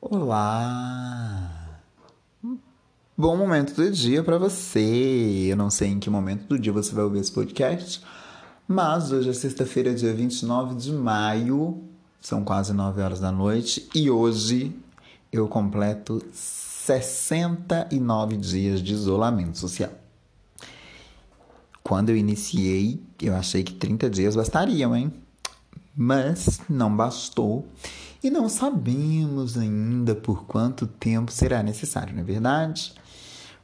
Olá! Bom momento do dia para você. Eu não sei em que momento do dia você vai ouvir esse podcast, mas hoje é sexta-feira, dia 29 de maio, são quase 9 horas da noite, e hoje eu completo 69 dias de isolamento social. Quando eu iniciei, eu achei que 30 dias bastariam, hein? Mas não bastou e não sabemos ainda por quanto tempo será necessário, não é verdade?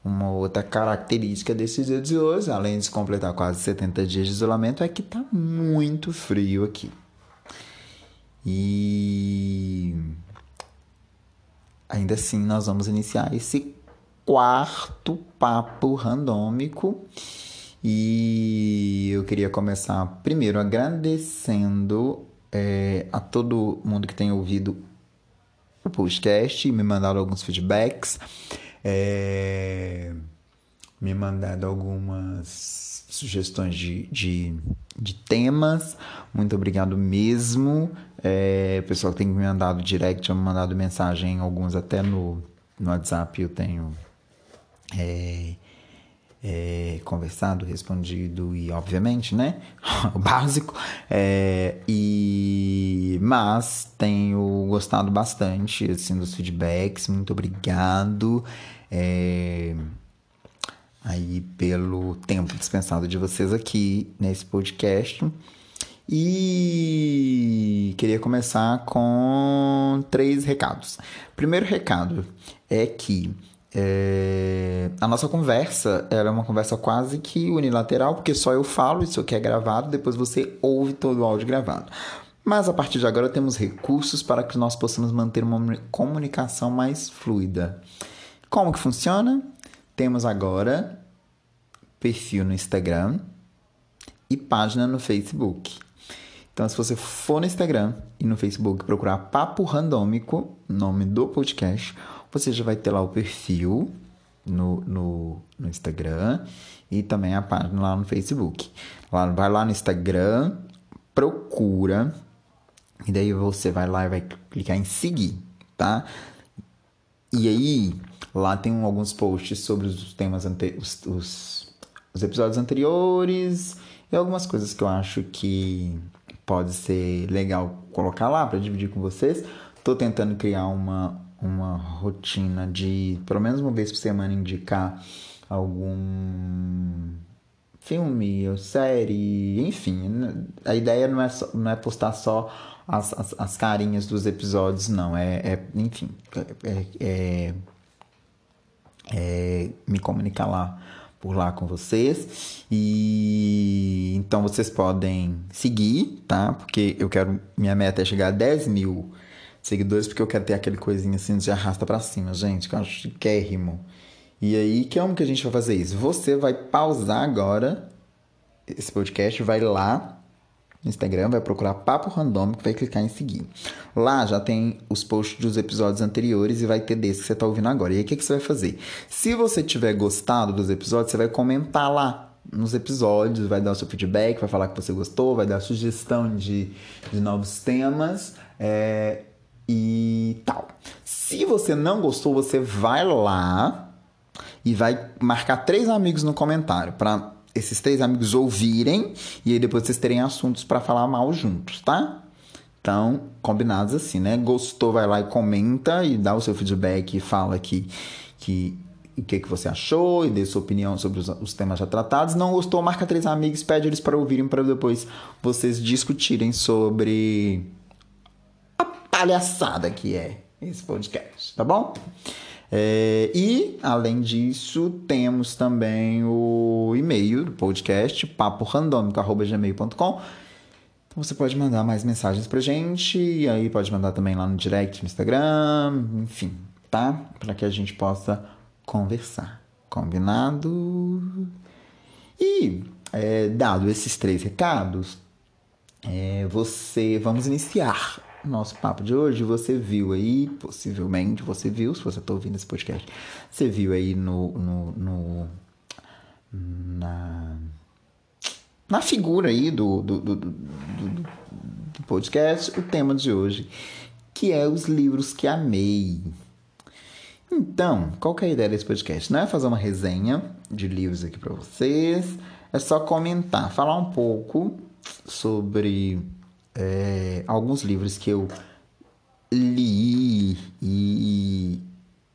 Uma outra característica desse dia de hoje, além de completar quase 70 dias de isolamento, é que está muito frio aqui. E ainda assim, nós vamos iniciar esse quarto papo randômico. E eu queria começar primeiro agradecendo é, a todo mundo que tem ouvido o podcast me mandado alguns feedbacks, é, me mandado algumas sugestões de, de, de temas. Muito obrigado mesmo. É, pessoal que tem me mandado direct, me mandado mensagem, alguns até no, no WhatsApp eu tenho. É, é, conversado, respondido e obviamente, né, o básico. É, e mas tenho gostado bastante assim dos feedbacks. Muito obrigado. É, aí pelo tempo dispensado de vocês aqui nesse podcast. E queria começar com três recados. Primeiro recado é que é... A nossa conversa era uma conversa quase que unilateral, porque só eu falo, isso aqui é gravado, depois você ouve todo o áudio gravado. Mas a partir de agora temos recursos para que nós possamos manter uma comunicação mais fluida. Como que funciona? Temos agora perfil no Instagram e página no Facebook. Então, se você for no Instagram e no Facebook procurar Papo Randômico, nome do podcast, você já vai ter lá o perfil no, no, no Instagram e também a página lá no Facebook. Lá, vai lá no Instagram, procura, e daí você vai lá e vai clicar em seguir, tá? E aí, lá tem alguns posts sobre os temas ante os, os, os episódios anteriores e algumas coisas que eu acho que pode ser legal colocar lá para dividir com vocês. Tô tentando criar uma, uma rotina de, pelo menos uma vez por semana, indicar algum filme ou série, enfim. A ideia não é, só, não é postar só as, as, as, carinhas dos episódios, não. É, é enfim, é, é, é, me comunicar lá por lá com vocês. E então vocês podem seguir, tá? Porque eu quero. Minha meta é chegar a 10 mil seguidores, porque eu quero ter aquele coisinha assim de arrasta para cima, gente, que eu acho chiquérrimo. E aí, como que a gente vai fazer isso? Você vai pausar agora esse podcast, vai lá no Instagram, vai procurar Papo Randômico, vai clicar em seguir. Lá já tem os posts dos episódios anteriores e vai ter desse que você está ouvindo agora. E aí, o que, que você vai fazer? Se você tiver gostado dos episódios, você vai comentar lá nos episódios, vai dar o seu feedback, vai falar que você gostou, vai dar sugestão de, de novos temas. É, e tal. Se você não gostou, você vai lá e vai marcar três amigos no comentário para esses três amigos ouvirem e aí depois vocês terem assuntos para falar mal juntos, tá? Então, combinados assim, né? Gostou, vai lá e comenta e dá o seu feedback e fala que, que o que, que você achou e dê sua opinião sobre os, os, temas já tratados. Não gostou, marca três amigos, pede eles para ouvirem para depois vocês discutirem sobre palhaçada que é esse podcast, tá bom? É, e, além disso, temos também o e-mail do podcast, paporandômico.gmail.com. Então você pode mandar mais mensagens pra gente, e aí pode mandar também lá no direct no Instagram, enfim, tá? Para que a gente possa conversar. Combinado? E, é, dado esses três recados, é, você vamos iniciar nosso papo de hoje, você viu aí, possivelmente você viu, se você está ouvindo esse podcast, você viu aí no, no, no na, na figura aí do, do, do, do, do podcast o tema de hoje, que é os livros que amei. Então, qual que é a ideia desse podcast? Não é fazer uma resenha de livros aqui para vocês, é só comentar, falar um pouco sobre é, alguns livros que eu li e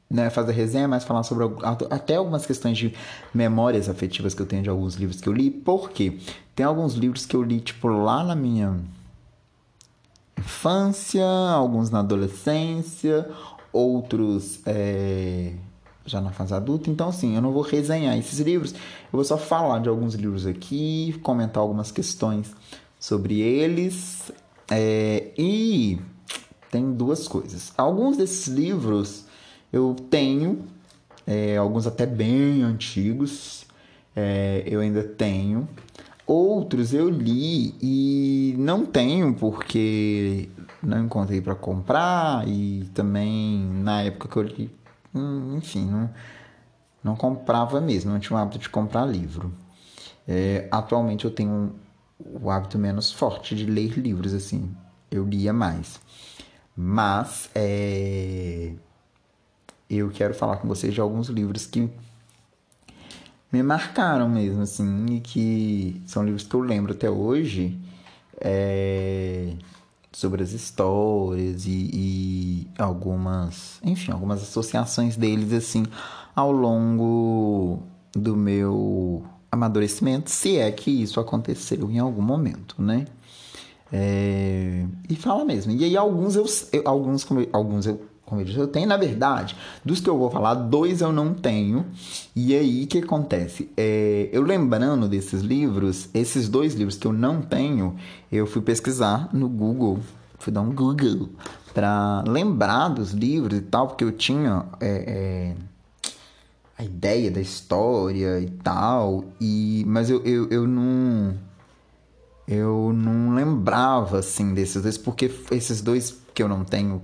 não é fazer resenha, mas falar sobre até algumas questões de memórias afetivas que eu tenho de alguns livros que eu li. Porque tem alguns livros que eu li tipo lá na minha infância, alguns na adolescência, outros é, já na fase adulta. Então, assim, eu não vou resenhar esses livros, eu vou só falar de alguns livros aqui, comentar algumas questões sobre eles. É, e tem duas coisas. Alguns desses livros eu tenho, é, alguns até bem antigos, é, eu ainda tenho. Outros eu li e não tenho porque não encontrei para comprar e também na época que eu li, hum, enfim, não, não comprava mesmo, não tinha o hábito de comprar livro. É, atualmente eu tenho o hábito menos forte de ler livros, assim, eu lia mais. Mas é, eu quero falar com vocês de alguns livros que me marcaram mesmo, assim, e que são livros que eu lembro até hoje é, sobre as histórias e, e, algumas, enfim, algumas associações deles, assim, ao longo do meu amadurecimento, se é que isso aconteceu em algum momento, né? É, e fala mesmo. E aí alguns eu, eu alguns, alguns eu como eu disse, eu tenho, na verdade, dos que eu vou falar, dois eu não tenho. E aí, o que acontece? É, eu lembrando desses livros, esses dois livros que eu não tenho, eu fui pesquisar no Google, fui dar um Google para lembrar dos livros e tal, porque eu tinha é, é, a ideia da história e tal, e, mas eu, eu, eu não eu não lembrava assim desses dois, porque esses dois que eu não tenho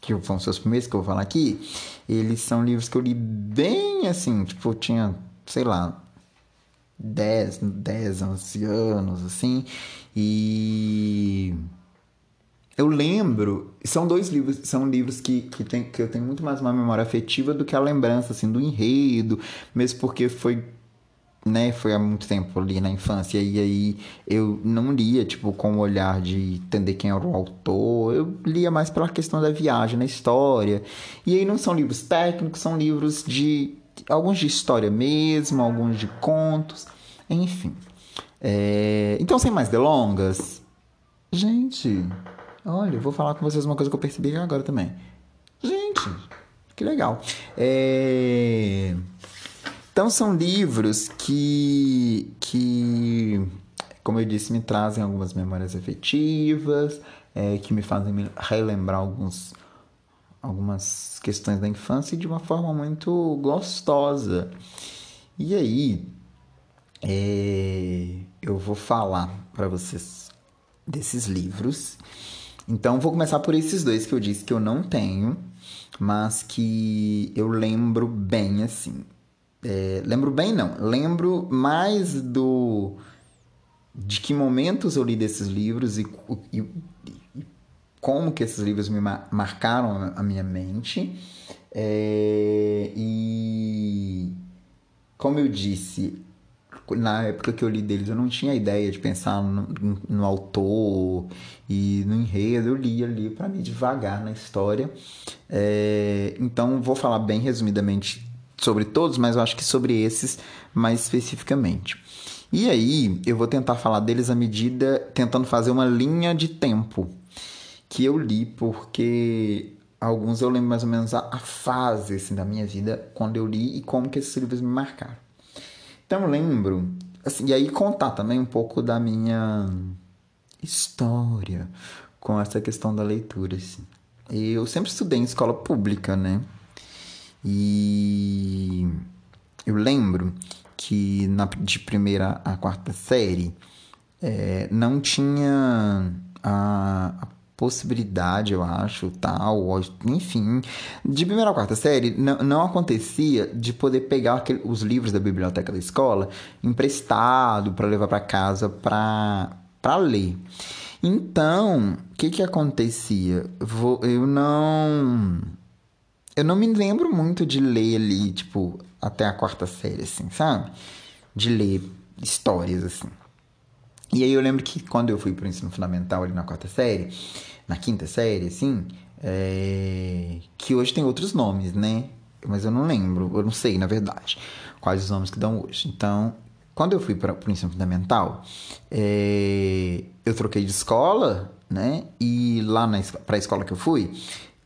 que ser os primeiros que eu vou falar aqui, eles são livros que eu li bem assim, tipo, eu tinha, sei lá, 10, 10, 11 anos, assim, e eu lembro, são dois livros, são livros que, que, tem, que eu tenho muito mais uma memória afetiva do que a lembrança, assim, do enredo, mesmo porque foi né, foi há muito tempo ali na infância, e aí eu não lia, tipo, com o olhar de entender quem era o autor, eu lia mais pela questão da viagem na história. E aí não são livros técnicos, são livros de. alguns de história mesmo, alguns de contos, enfim. É... Então, sem mais delongas, gente, olha, vou falar com vocês uma coisa que eu percebi agora também. Gente, que legal. É. Então são livros que, que como eu disse, me trazem algumas memórias afetivas, é, que me fazem relembrar alguns, algumas questões da infância de uma forma muito gostosa. E aí, é, eu vou falar para vocês desses livros. Então, vou começar por esses dois que eu disse que eu não tenho, mas que eu lembro bem assim. É, lembro bem, não. Lembro mais do de que momentos eu li desses livros e, e, e como que esses livros me marcaram a minha mente. É, e como eu disse, na época que eu li deles, eu não tinha ideia de pensar no, no autor e no enredo. Eu lia ali para mim devagar na história. É, então, vou falar bem resumidamente sobre todos, mas eu acho que sobre esses mais especificamente. E aí, eu vou tentar falar deles à medida, tentando fazer uma linha de tempo que eu li, porque alguns eu lembro mais ou menos a, a fase assim, da minha vida quando eu li e como que esses livros me marcaram. Então eu lembro, assim, e aí contar também um pouco da minha história com essa questão da leitura. Assim. Eu sempre estudei em escola pública, né? E eu lembro que na, de primeira a quarta série é, não tinha a, a, possibilidade, eu acho, tal, enfim. De primeira a quarta série, não, não acontecia de poder pegar aquele, os livros da biblioteca da escola emprestado para levar para casa para ler. Então, o que que acontecia? Vou- Eu não. Eu não me lembro muito de ler ali, tipo, até a quarta série, assim, sabe? De ler histórias, assim. E aí eu lembro que quando eu fui pro ensino fundamental ali na quarta série, na quinta série, assim, é, que hoje tem outros nomes, né? Mas eu não lembro, eu não sei, na verdade, quais os nomes que dão hoje. Então, quando eu fui para o ensino fundamental, é, eu troquei de escola, né? E lá para a escola que eu fui,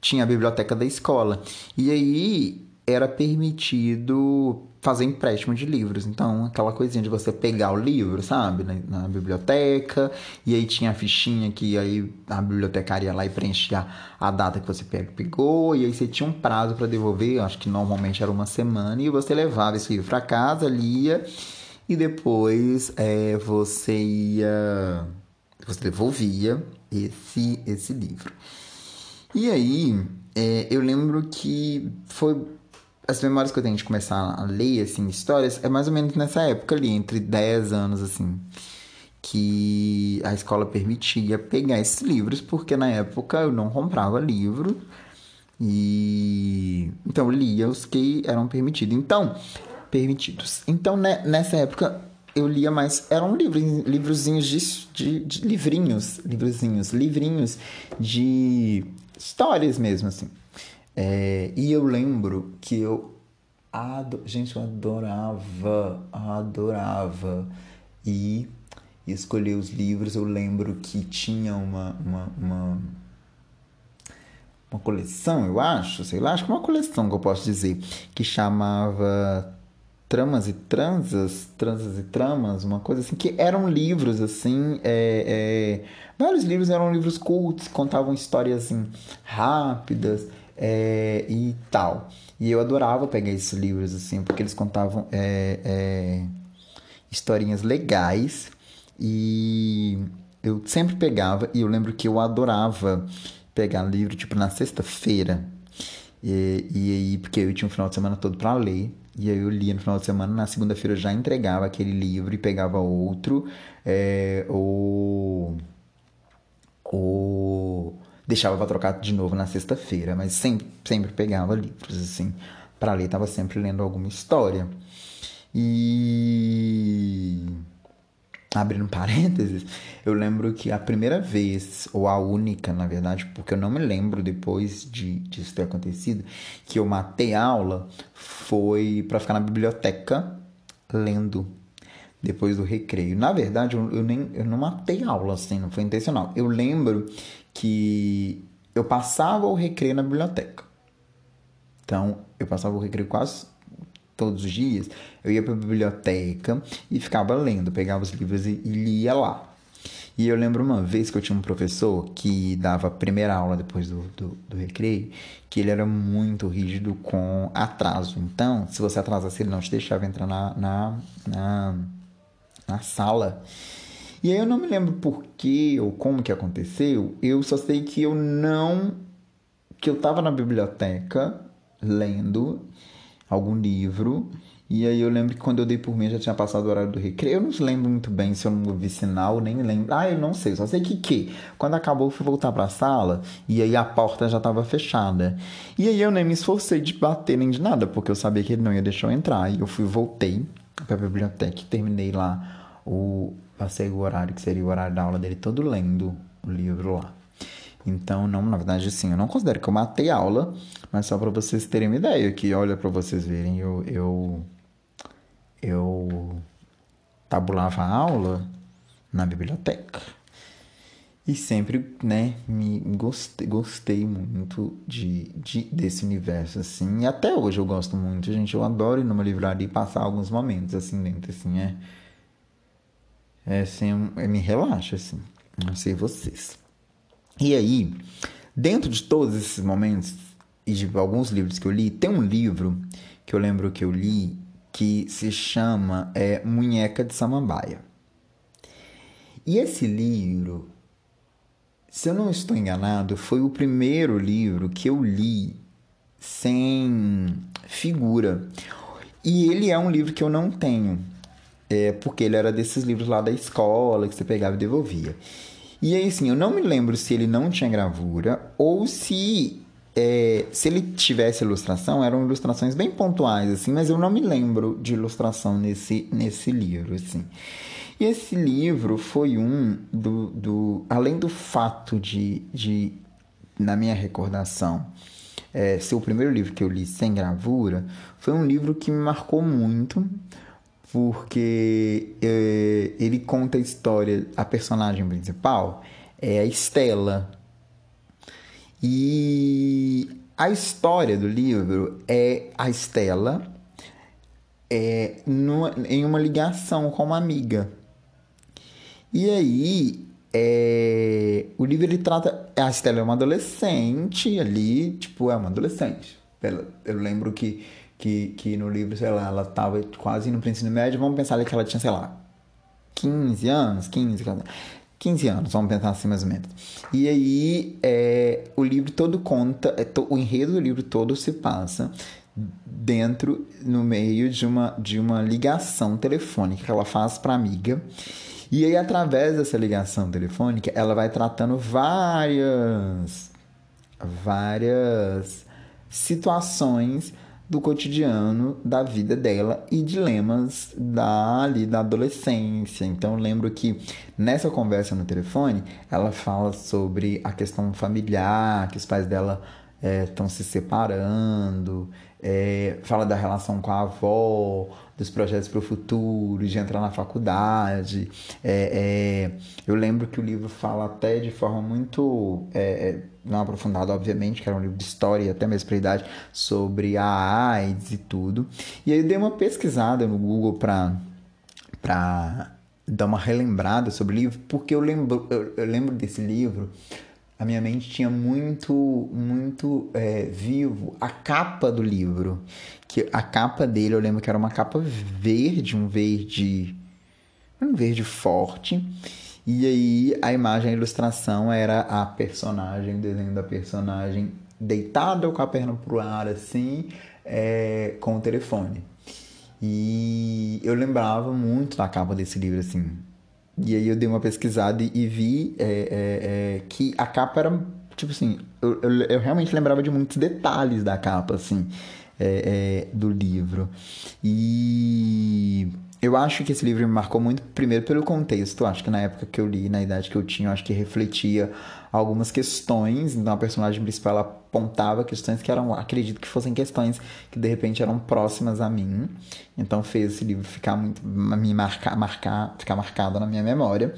tinha a biblioteca da escola. E aí era permitido fazer empréstimo de livros. Então, aquela coisinha de você pegar o livro, sabe, na, na biblioteca, e aí tinha a fichinha que aí a bibliotecária ia lá e preenchia a data que você pegou, e aí você tinha um prazo para devolver, acho que normalmente era uma semana, e você levava esse livro para casa, lia, e depois é, você ia. Você devolvia esse, esse livro. E aí, é, eu lembro que foi as memórias que eu tenho de começar a ler, assim, histórias, é mais ou menos nessa época ali, entre 10 anos, assim, que a escola permitia pegar esses livros, porque na época eu não comprava livro e então eu lia os que eram permitidos. Então, permitidos. Então, né, nessa época eu lia mais, eram livros, livrozinhos de, de, de livrinhos, livrozinhos, livrinhos de histórias mesmo, assim. É, e eu lembro que eu. Ado... Gente, eu adorava, adorava. E escolher os livros. Eu lembro que tinha uma, uma, uma, uma coleção, eu acho, sei lá, acho que uma coleção que eu posso dizer, que chamava Tramas e Transas, Transas e Tramas, uma coisa assim, que eram livros, assim, é, é, vários livros eram livros cultos, contavam histórias, assim, rápidas, é, e tal. E eu adorava pegar esses livros, assim, porque eles contavam é, é, historinhas legais. E eu sempre pegava, e eu lembro que eu adorava pegar livro, tipo, na sexta-feira. E, e aí, porque eu tinha um final de semana todo para ler. E aí eu lia no final de semana, na segunda-feira eu já entregava aquele livro e pegava outro. É, ou. Ou deixava para trocar de novo na sexta-feira, mas sempre, sempre pegava livros assim para ler, tava sempre lendo alguma história. E abrindo parênteses, eu lembro que a primeira vez, ou a única, na verdade, porque eu não me lembro depois de disso ter acontecido, que eu matei aula foi para ficar na biblioteca lendo depois do recreio. Na verdade, eu, eu, nem eu não matei aula assim, não foi intencional. Eu lembro que eu passava o recreio na biblioteca. Então, eu passava o recreio quase todos os dias. Eu ia para a biblioteca e ficava lendo, pegava os livros e, e lia lá. E eu lembro uma vez que eu tinha um professor que dava a primeira aula depois do, do, do, recreio, que ele era muito rígido com atraso. Então, se você atrasasse, ele não te deixava entrar na, na, na, na sala. E aí eu não me lembro por que ou como que aconteceu, eu só sei que eu não. que eu tava na biblioteca lendo algum livro. E aí eu lembro que quando eu dei por mim já tinha passado o horário do recreio. Eu não lembro muito bem se eu não vi sinal, nem lembro. Ah, eu não sei, só sei que que quando acabou eu fui voltar para a sala e aí a porta já estava fechada. E aí eu nem me esforcei de bater nem de nada, porque eu sabia que ele não ia deixar eu entrar. E eu fui voltei para a biblioteca e terminei lá o passei o horário que seria o horário da aula dele todo lendo o livro lá. Então, não, na verdade, sim, eu não considero que eu matei a aula, mas só para vocês terem uma ideia, que olha para vocês verem, eu, eu eu tabulava a aula na biblioteca. E sempre, né, me gostei, gostei muito de, de, desse universo, assim. E até hoje eu gosto muito, gente. Eu adoro ir numa livraria e passar alguns momentos, assim, dentro, assim, é é, assim, é, me relaxa, assim. Não sei vocês. E aí, dentro de todos esses momentos e de alguns livros que eu li, tem um livro que eu lembro que eu li que se chama é, Munheca de Samambaia. E esse livro, se eu não estou enganado, foi o primeiro livro que eu li sem figura. E ele é um livro que eu não tenho é, porque ele era desses livros lá da escola que você pegava e devolvia. E aí, assim, eu não me lembro se ele não tinha gravura ou se é, se ele tivesse ilustração, eram ilustrações bem pontuais, assim, mas eu não me lembro de ilustração nesse, nesse livro, assim. E esse livro foi um do. do além do fato de, de na minha recordação, é, ser o primeiro livro que eu li sem gravura, foi um livro que me marcou muito, porque é, ele conta a história, a personagem principal é a Estela. E a história do livro é a Estela é, numa, em uma ligação com uma amiga. E aí, é, o livro ele trata. A Estela é uma adolescente ali, tipo, é uma adolescente. Eu lembro que, que, que no livro, sei lá, ela tava quase no ensino médio. Vamos pensar ali que ela tinha, sei lá, 15 anos, 15, 15 anos, vamos pensar assim mais ou menos. E aí, é, o livro todo conta, é, to, o enredo do livro todo se passa dentro, no meio de uma, de uma ligação telefônica que ela faz para amiga e aí, através dessa ligação telefônica, ela vai tratando várias, várias situações do cotidiano da vida dela e dilemas da, ali, da adolescência. Então, eu lembro que nessa conversa no telefone, ela fala sobre a questão familiar, que os pais dela estão é, se separando, é, fala da relação com a avó, dos projetos para o futuro, de entrar na faculdade. É, é, eu lembro que o livro fala até de forma muito. É, é não aprofundada, obviamente, que era um livro de história, até mesmo para idade, sobre a AIDS e tudo. E aí eu dei uma pesquisada no Google para dar uma relembrada sobre o livro, porque eu lembro, eu, eu lembro desse livro a minha mente tinha muito, muito é, vivo a capa do livro. Que a capa dele, eu lembro que era uma capa verde, um verde, um verde forte. E aí a imagem, a ilustração era a personagem, o desenho da personagem deitada com a perna pro ar, assim, é, com o telefone. E eu lembrava muito da capa desse livro, assim. E aí eu dei uma pesquisada e, e vi é, é, é, que a capa era, tipo assim, eu, eu, eu, realmente lembrava de muitos detalhes da capa, assim, é, é, do livro. E eu acho que esse livro me marcou muito, primeiro pelo contexto, acho que na época que eu li, na idade que eu tinha, eu acho que refletia algumas questões, então a personagem principal apontava questões que eram, acredito que fossem questões que de repente eram próximas a mim, então fez esse livro ficar muito, me marcar, marcar, ficar marcado na minha memória.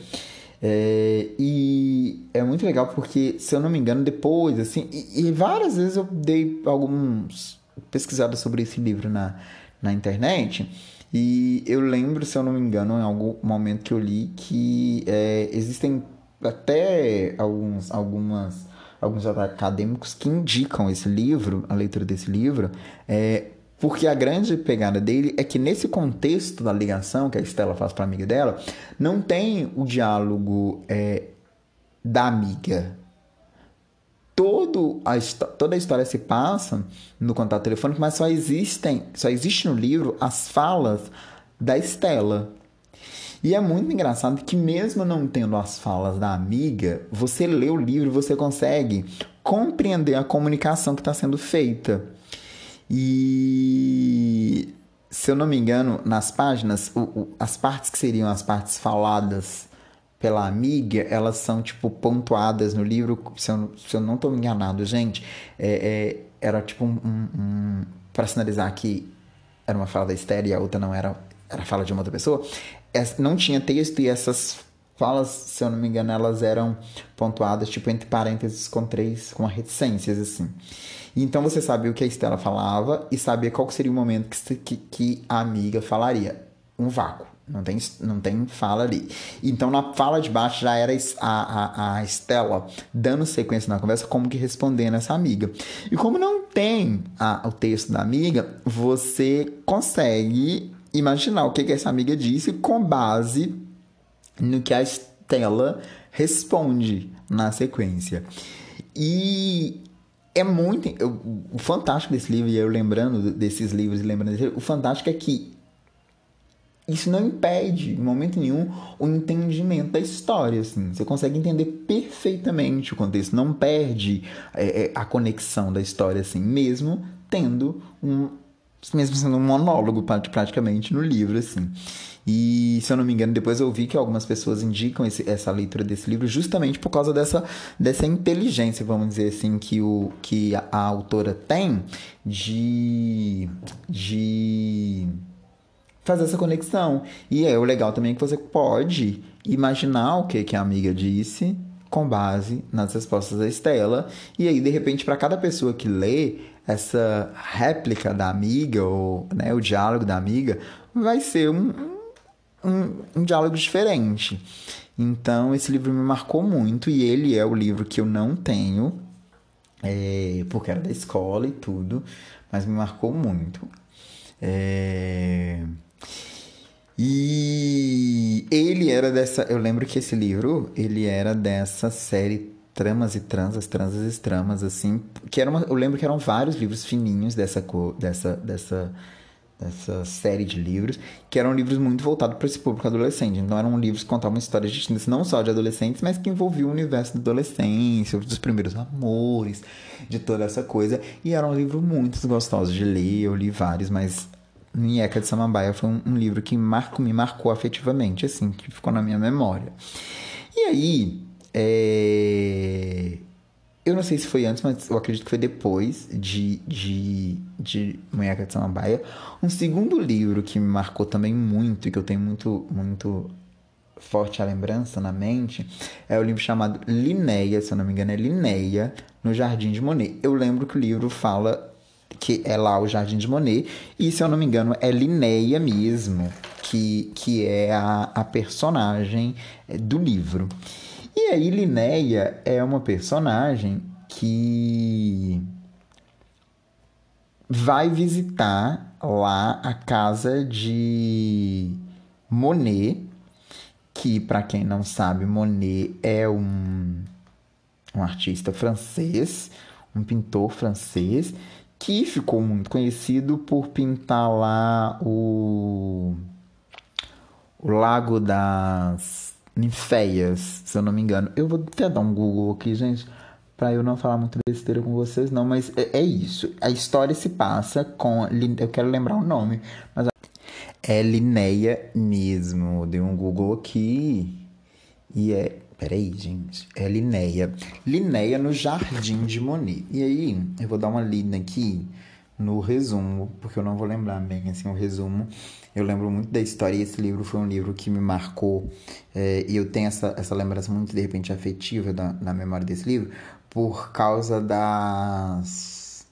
É, e é muito legal porque, se eu não me engano, depois, assim, e, e várias vezes eu dei alguns pesquisadas sobre esse livro na, na internet. E eu lembro, se eu não me engano, em algum momento que eu li que é, existem até alguns, algumas, alguns acadêmicos que indicam esse livro, a leitura desse livro, é, porque a grande pegada dele é que nesse contexto da ligação que a Estela faz para a amiga dela, não tem o diálogo é, da amiga. Todo a, toda a história se passa no contato telefônico, mas só existem, só existe no livro as falas da Estela. E é muito engraçado que, mesmo não tendo as falas da amiga, você lê o livro e você consegue compreender a comunicação que está sendo feita. E, se eu não me engano, nas páginas, o, o, as partes que seriam as partes faladas pela amiga, elas são, tipo, pontuadas no livro. Se eu, se eu não estou enganado, gente, é, é, era tipo um. um, um para sinalizar que era uma fala da Esther e a outra não era, era fala de uma outra pessoa não tinha texto e essas falas, se eu não me engano, elas eram pontuadas tipo entre parênteses com três, com reticências assim. Então você sabia o que a Estela falava e sabia qual seria o momento que, que, que a amiga falaria. Um vácuo. Não tem, não tem fala ali. Então, na fala de baixo já era a, a, a Estela dando sequência na conversa, como que respondendo essa amiga. E como não tem a, o texto da amiga, você consegue imaginar o que, que essa amiga disse com base no que a Estela responde na sequência. E é muito. Eu, o fantástico desse livro, e eu lembrando desses livros e lembrando desse o fantástico é que isso não impede, em momento nenhum, o entendimento da história. Assim. Você consegue entender perfeitamente o contexto, não perde é, é, a conexão da história, assim, mesmo tendo um. Mesmo sendo um monólogo praticamente no livro, assim. E, se eu não me engano, depois eu vi que algumas pessoas indicam esse, essa leitura desse livro justamente por causa dessa, dessa inteligência, vamos dizer assim, que, o, que a, a autora tem de, de fazer essa conexão. E é o legal também é que você pode imaginar o que, que a amiga disse com base nas respostas da Estela. E aí, de repente, para cada pessoa que lê essa réplica da amiga, ou né, o diálogo da amiga, vai ser um, um, um diálogo diferente. Então, esse livro me marcou muito e ele é o livro que eu não tenho, é, porque era da escola e tudo, mas me marcou muito. É... E ele era dessa. Eu lembro que esse livro ele era dessa série Tramas e Transas, Transas e Tramas, assim. Que era uma, eu lembro que eram vários livros fininhos dessa dessa, dessa dessa série de livros, que eram livros muito voltados para esse público adolescente. Então eram livros que contavam histórias distintas, não só de adolescentes, mas que envolviam o universo da adolescência, dos primeiros amores, de toda essa coisa. E eram livros muito gostosos de ler, eu li vários, mas Nieca de Samambaia foi um, um livro que marco, me marcou afetivamente, assim, que ficou na minha memória. E aí, é... Eu não sei se foi antes, mas eu acredito que foi depois de, de, de Munheca de Samambaia. Um segundo livro que me marcou também muito e que eu tenho muito, muito forte a lembrança na mente é o livro chamado Linéia, se eu não me engano, é Linéia, no Jardim de Monet. Eu lembro que o livro fala que é lá o Jardim de Monet, e se eu não me engano, é Linéia mesmo, que, que é a, a personagem do livro. E aí, Linéia é uma personagem que vai visitar lá a casa de Monet, que para quem não sabe, Monet é um, um artista francês, um pintor francês, que ficou muito conhecido por pintar lá o, o Lago das ninféias, se eu não me engano. Eu vou até dar um Google aqui, gente, para eu não falar muito besteira com vocês, não, mas é, é, isso. A história se passa com. Eu quero lembrar o nome, mas. É Linéia mesmo. Dei um Google aqui e é. Peraí, gente. É Linéia. Linéia no Jardim de Monet. E aí, eu vou dar uma lida aqui no resumo, porque eu não vou lembrar bem assim o resumo. Eu lembro muito da história e esse livro foi um livro que me marcou é, e eu tenho essa, essa lembrança muito de repente afetiva da, na memória desse livro por causa das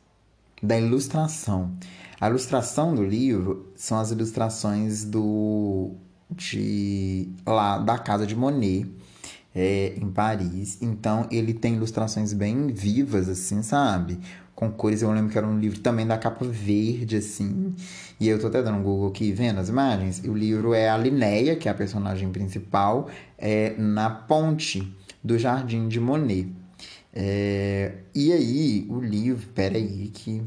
da ilustração. A ilustração do livro são as ilustrações do de lá da casa de Monet é, em Paris. Então ele tem ilustrações bem vivas assim, sabe? com cores. Eu lembro que era um livro também da capa verde, assim. E eu tô até dando um Google aqui vendo as imagens. E o livro é a Linéia, que é a personagem principal, é, na ponte do Jardim de Monet. É, e aí, o livro, peraí, que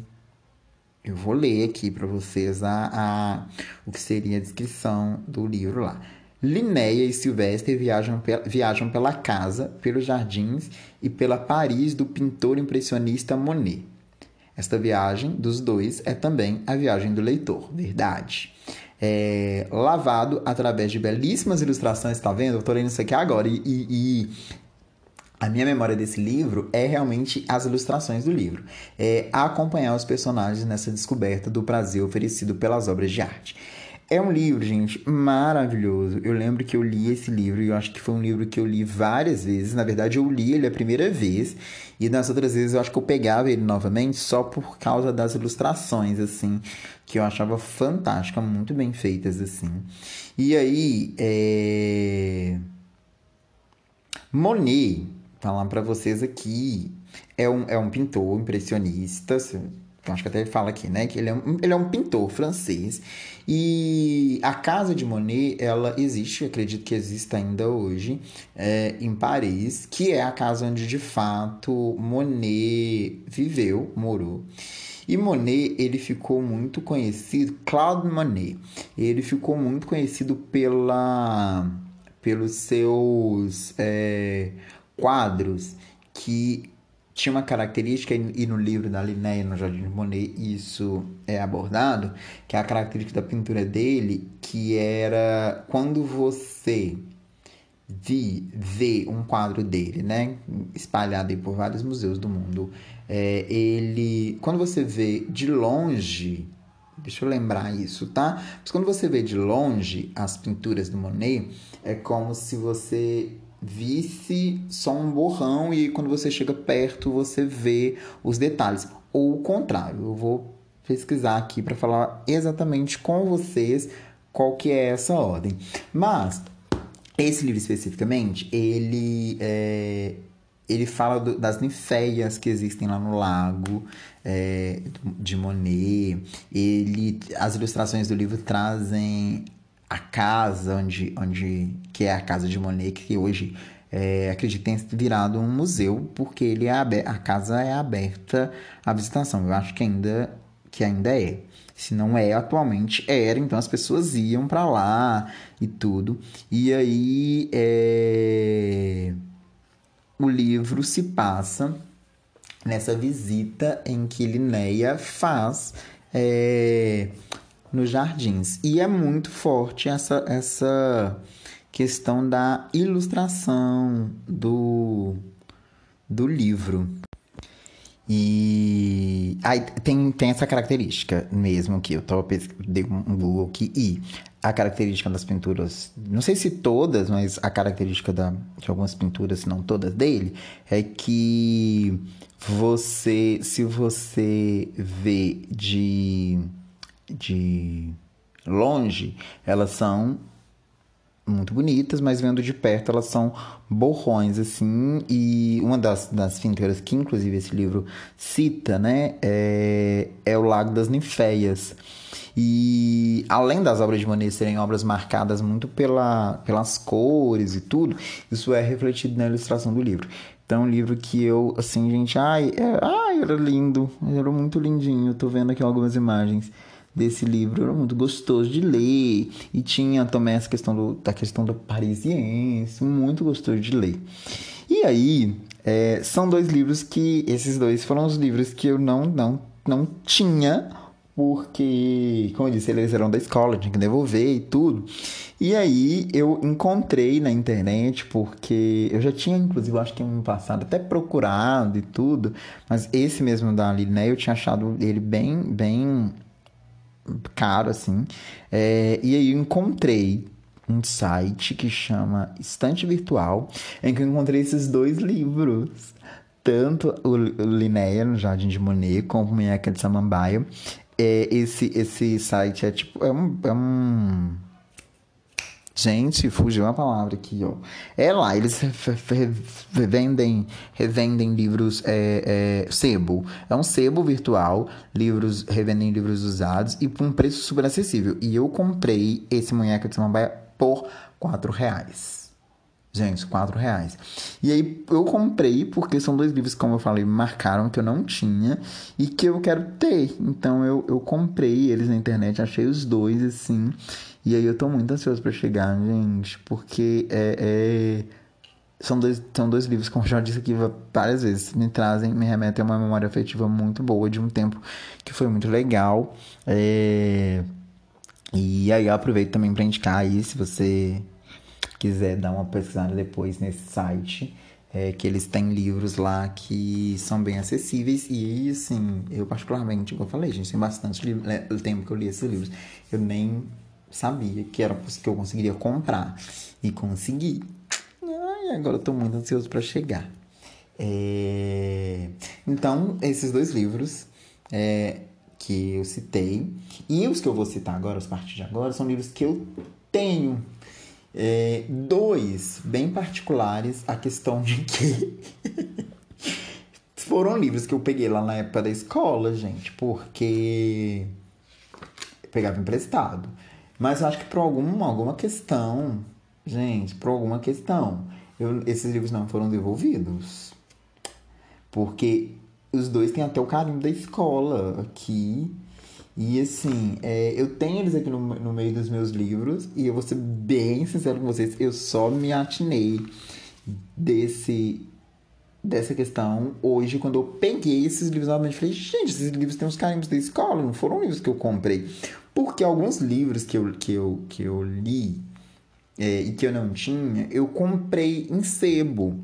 eu vou ler aqui para vocês a, a, o que seria a descrição do livro lá. Linéia e Silvestre viajam, viajam pela casa, pelos jardins e pela Paris do pintor impressionista Monet. Esta viagem dos dois é também a viagem do leitor, verdade. É, lavado através de belíssimas ilustrações, tá vendo? Eu tô lendo isso aqui agora e, e, e a minha memória desse livro é realmente as ilustrações do livro, é acompanhar os personagens nessa descoberta do prazer oferecido pelas obras de arte. É um livro, gente, maravilhoso. Eu lembro que eu li esse livro e eu acho que foi um livro que eu li várias vezes. Na verdade, eu li ele a primeira vez e nas outras vezes eu acho que eu pegava ele novamente só por causa das ilustrações, assim, que eu achava fantástica, muito bem feitas, assim. E aí, é... Monet, falar para vocês aqui, é um, é um pintor impressionista, acho que até ele fala aqui, né? Que ele é, um, ele é um pintor francês. E a casa de Monet, ela existe, acredito que exista ainda hoje, é, em Paris, que é a casa onde de fato Monet viveu, morou. E Monet, ele ficou muito conhecido, Claude Monet, ele ficou muito conhecido pela, pelos seus é, quadros que tinha uma característica, e no livro da Linnéia, no Jardim de Monet, isso é abordado, que é a característica da pintura dele, que era quando você vi, vê um quadro dele, né, espalhado por vários museus do mundo, é, ele, quando você vê de longe, deixa eu lembrar isso, tá? Mas quando você vê de longe as pinturas do Monet, é como se você visse só um borrão e quando você chega perto você vê os detalhes. Ou o contrário, eu vou pesquisar aqui para falar exatamente com vocês qual que é essa ordem. Mas esse livro especificamente, ele é, ele fala do, das ninféias que existem lá no lago é, de Monet. Ele, as ilustrações do livro trazem a casa onde, onde que é a casa de Monet, que hoje é, acredito virado um museu, porque ele é a casa é aberta à visitação. Eu acho que ainda, que ainda é. Se não é atualmente, era. Então as pessoas iam para lá e tudo. E aí é... o livro se passa nessa visita em que Linéia faz. É nos jardins. E é muito forte essa, essa questão da ilustração do, do livro. E aí tem, tem essa característica mesmo que eu tô, dei um Google aqui e a característica das pinturas, não sei se todas, mas a característica da, de algumas pinturas, se não todas dele, é que você, se você vê de de longe, elas são muito bonitas, mas vendo de perto elas são borrões, assim. E uma das, das pinturas que, inclusive, esse livro cita, né, é, é o Lago das Ninféias. E além das obras de Manet serem obras marcadas muito pela, pelas cores e tudo, isso é refletido na ilustração do livro. Então, é um livro que eu, assim, gente, ai, é, ai, era lindo, era muito lindinho. Tô vendo aqui algumas imagens desse livro era muito gostoso de ler e tinha também essa questão do, da questão do parisiense, muito gostoso de ler. E aí, é, são dois livros que esses dois foram os livros que eu não não não tinha porque, como eu disse, eles eram da escola, tinha que devolver e tudo. E aí eu encontrei na internet, porque eu já tinha, inclusive, acho que no passado até procurado e tudo, mas esse mesmo da Liné eu tinha achado ele bem, bem caro, assim. É, e aí eu encontrei um site que chama Estante Virtual, em que eu encontrei esses dois livros. Tanto o Linéia, no Jardim de Monet, como o Minheca de Samambaia. É, esse, esse site é tipo... É um, é um Gente, fugiu uma palavra aqui, ó. É lá, eles revendem, revendem livros é, é, sebo. É um sebo virtual, livros, revendem livros usados e por um preço super acessível. E eu comprei esse Munheca de Samambaia por quatro reais. Gente, quatro reais. E aí eu comprei porque são dois livros, como eu falei, marcaram que eu não tinha e que eu quero ter. Então eu, eu comprei eles na internet, achei os dois assim. E aí eu tô muito ansioso para chegar, gente, porque é, é, são, dois, são dois livros, como já disse aqui várias vezes, me trazem, me remetem a uma memória afetiva muito boa de um tempo que foi muito legal. É, e aí eu aproveito também para indicar aí, se você quiser dar uma pesquisada depois nesse site. É, que eles têm livros lá que são bem acessíveis e assim, eu particularmente, como eu falei, gente, tem bastante né, tempo que eu li esses livros, eu nem sabia que era que eu conseguiria comprar. E consegui. Ai, agora eu tô muito ansioso para chegar. É... Então, esses dois livros é, que eu citei, e os que eu vou citar agora, a partir de agora, são livros que eu tenho. É, dois bem particulares, a questão de que foram livros que eu peguei lá na época da escola, gente, porque pegava emprestado. Mas eu acho que por alguma, alguma questão, gente, por alguma questão, eu, esses livros não foram devolvidos. Porque os dois têm até o carinho da escola aqui. E assim, é, eu tenho eles aqui no, no meio dos meus livros, e eu vou ser bem sincero com vocês, eu só me atinei desse dessa questão hoje, quando eu peguei esses livros novamente, falei, gente, esses livros têm os carimbos da escola, não foram livros que eu comprei. Porque alguns livros que eu, que eu, que eu li é, e que eu não tinha, eu comprei em sebo.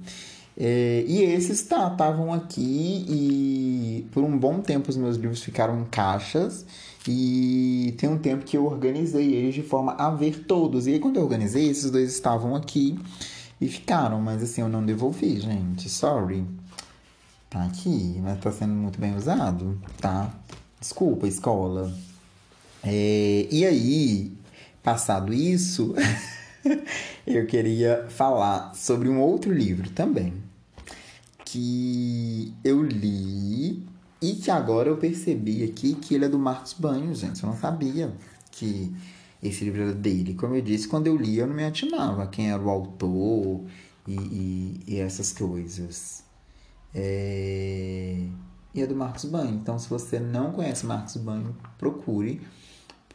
É, e esses estavam tá, aqui e por um bom tempo os meus livros ficaram em caixas e tem um tempo que eu organizei eles de forma a ver todos. E aí quando eu organizei, esses dois estavam aqui e ficaram, mas assim, eu não devolvi, gente. Sorry. Tá aqui, mas tá sendo muito bem usado, tá? Desculpa, escola. É, e aí, passado isso, eu queria falar sobre um outro livro também. Que eu li e que agora eu percebi aqui que ele é do Marcos Banho, gente. Eu não sabia que esse livro era dele. Como eu disse, quando eu li, eu não me atinava quem era o autor e, e, e essas coisas. É... E é do Marcos Banho. Então, se você não conhece Marcos Banho, procure,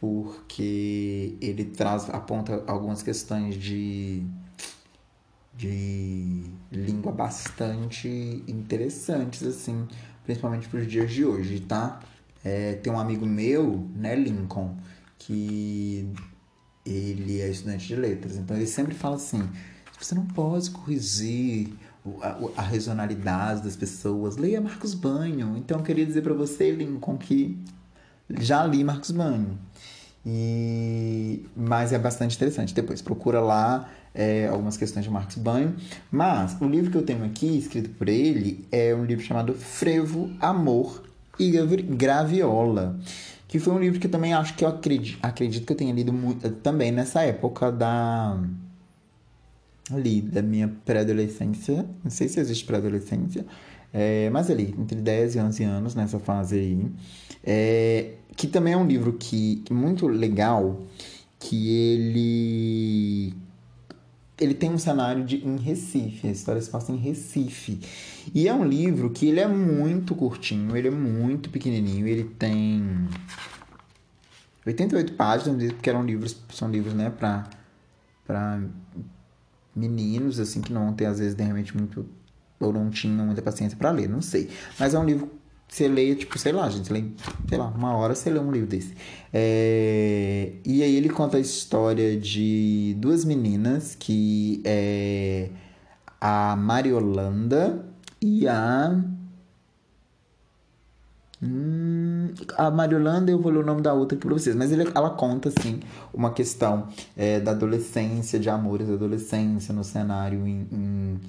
porque ele traz, aponta algumas questões de, de língua bastante interessantes, assim, principalmente para os dias de hoje, tá? É, tem um amigo meu, né, Lincoln, que ele é estudante de letras, então ele sempre fala assim: você não pode corrigir a, a regionalidade das pessoas, leia Marcos Banho. Então eu queria dizer para você, Lincoln, que já li Marcos Banho. E... Mas é bastante interessante. Depois procura lá é, algumas questões de Marcos Banho. Mas o livro que eu tenho aqui, escrito por ele, é um livro chamado Frevo, Amor e Graviola que foi um livro que eu também acho que eu acredito, acredito que eu tenha lido muito, também nessa época da ali da minha pré-adolescência, não sei se existe pré-adolescência, é, mas ali, entre 10 e 11 anos, nessa fase aí, é, que também é um livro que muito legal, que ele ele tem um cenário de, em Recife, a história se passa em Recife. E é um livro que ele é muito curtinho, ele é muito pequenininho, ele tem 88 páginas, porque eram livros, são livros, né, para para meninos assim que não tem às vezes realmente muito ou não tinham muita paciência para ler, não sei. Mas é um livro você lê, tipo, sei lá, gente, lê, sei lá, uma hora você lê um livro desse. É, e aí ele conta a história de duas meninas que é a Mariolanda e a. Hum, a Mariolanda, eu vou ler o nome da outra aqui pra vocês, mas ele, ela conta, assim, uma questão é, da adolescência, de amores da adolescência no cenário em, em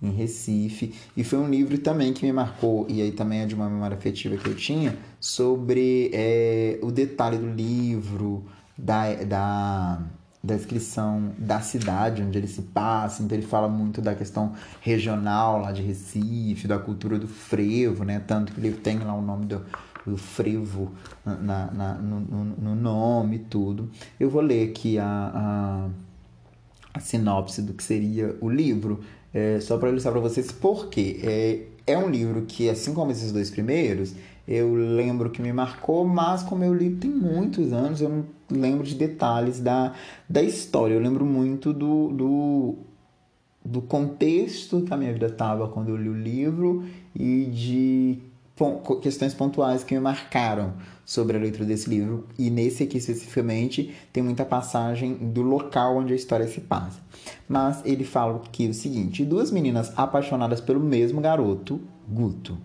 em Recife. E foi um livro também que me marcou, e aí também é de uma memória afetiva que eu tinha, sobre é, o detalhe do livro, da, da, da descrição da cidade onde ele se passa. Então ele fala muito da questão regional lá de Recife, da cultura do frevo, né? Tanto que o livro tem lá o nome do, frevo na, na, no, no nome e tudo. Eu vou ler aqui a, a, a sinopse do que seria o livro. É, só para ilustrar para vocês por quê. É, é um livro que, assim como esses dois primeiros, eu lembro que me marcou, mas como eu li tem muitos anos, eu não lembro de detalhes da, da história. Eu lembro muito do, do, do contexto que a minha vida estava quando eu li o livro e de questões pontuais que me marcaram sobre a leitura desse livro. E nesse aqui especificamente tem muita passagem do local onde a história se passa. Mas ele fala que o seguinte: duas meninas apaixonadas pelo mesmo garoto, Guto,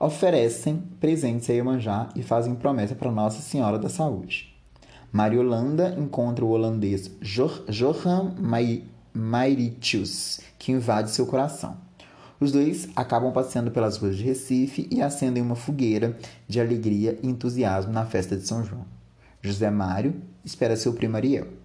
oferecem presentes a Iemanjá e fazem promessa para Nossa Senhora da Saúde. Mariolanda encontra o holandês Johan Mauritius, que invade seu coração. Os dois acabam passeando pelas ruas de Recife e acendem uma fogueira de alegria e entusiasmo na festa de São João. José Mário espera seu primo Ariel.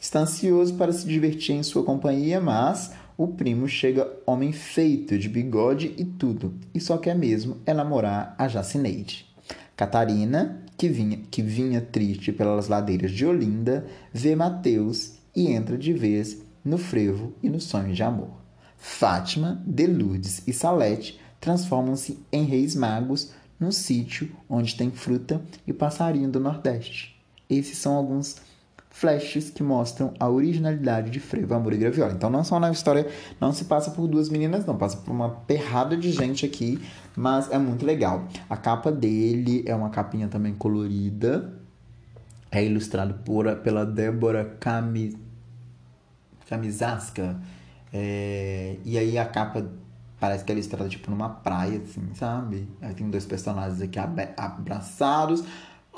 Está ansioso para se divertir em sua companhia, mas o primo chega homem feito, de bigode e tudo, e só quer mesmo é namorar a Jacineide. Catarina, que vinha, que vinha triste pelas ladeiras de Olinda, vê Mateus e entra de vez no frevo e no sonho de amor. Fátima, de Lourdes e Salete transformam-se em reis magos num sítio onde tem fruta e passarinho do Nordeste. Esses são alguns flashes que mostram a originalidade de Frevo, Amor e Graviola. Então não só na história, não se passa por duas meninas, não, passa por uma perrada de gente aqui, mas é muito legal. A capa dele é uma capinha também colorida, é ilustrado por, pela Débora Cami, Camisasca, é, e aí a capa parece que é ilustrada tipo numa praia, assim, sabe? Aí tem dois personagens aqui abraçados,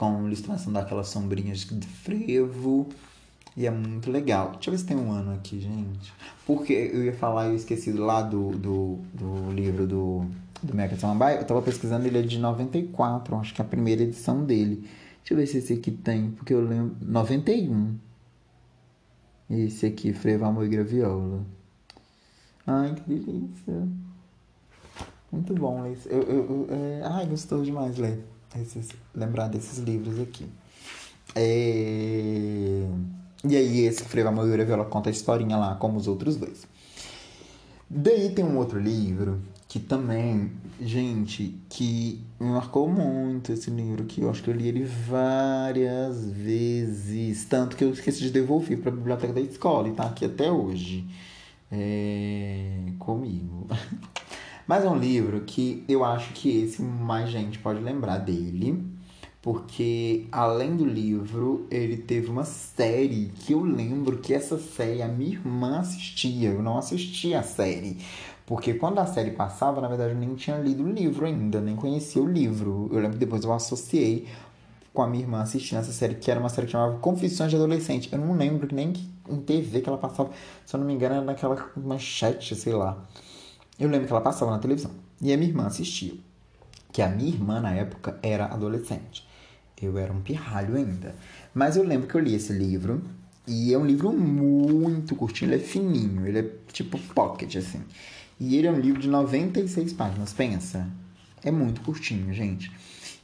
com ilustração daquelas sombrinhas de frevo. E é muito legal. Deixa eu ver se tem um ano aqui, gente. Porque eu ia falar, eu esqueci lá do, do, do livro do, do Mecha Samambaia. Eu tava pesquisando, ele é de 94, acho que é a primeira edição dele. Deixa eu ver se esse aqui tem, porque eu lembro. 91. Esse aqui, Frevo, Amor e Graviola. Ai, que delícia. Muito bom ler. Eu, eu, eu, é... Ai, gostou demais ler esses, lembrar desses livros aqui. É... E aí, esse Frevo Moreira Viola conta a historinha lá, como os outros dois. Daí tem um outro livro que também, gente, que me marcou muito esse livro, que eu acho que eu li ele várias vezes, tanto que eu esqueci de devolver para a biblioteca da escola e tá aqui até hoje é... comigo. Mas é um livro que eu acho que esse mais gente pode lembrar dele, porque além do livro, ele teve uma série que eu lembro que essa série a minha irmã assistia, eu não assistia a série. Porque quando a série passava, na verdade, eu nem tinha lido o livro ainda, nem conhecia o livro. Eu lembro que depois eu associei com a minha irmã assistindo essa série, que era uma série que chamava Confissões de Adolescente. Eu não lembro nem em TV que ela passava, se eu não me engano, era naquela manchete, sei lá. Eu lembro que ela passava na televisão. E a minha irmã assistia. Que a minha irmã, na época, era adolescente. Eu era um pirralho ainda. Mas eu lembro que eu li esse livro. E é um livro muito curtinho. Ele é fininho. Ele é tipo pocket, assim. E ele é um livro de 96 páginas. Pensa. É muito curtinho, gente.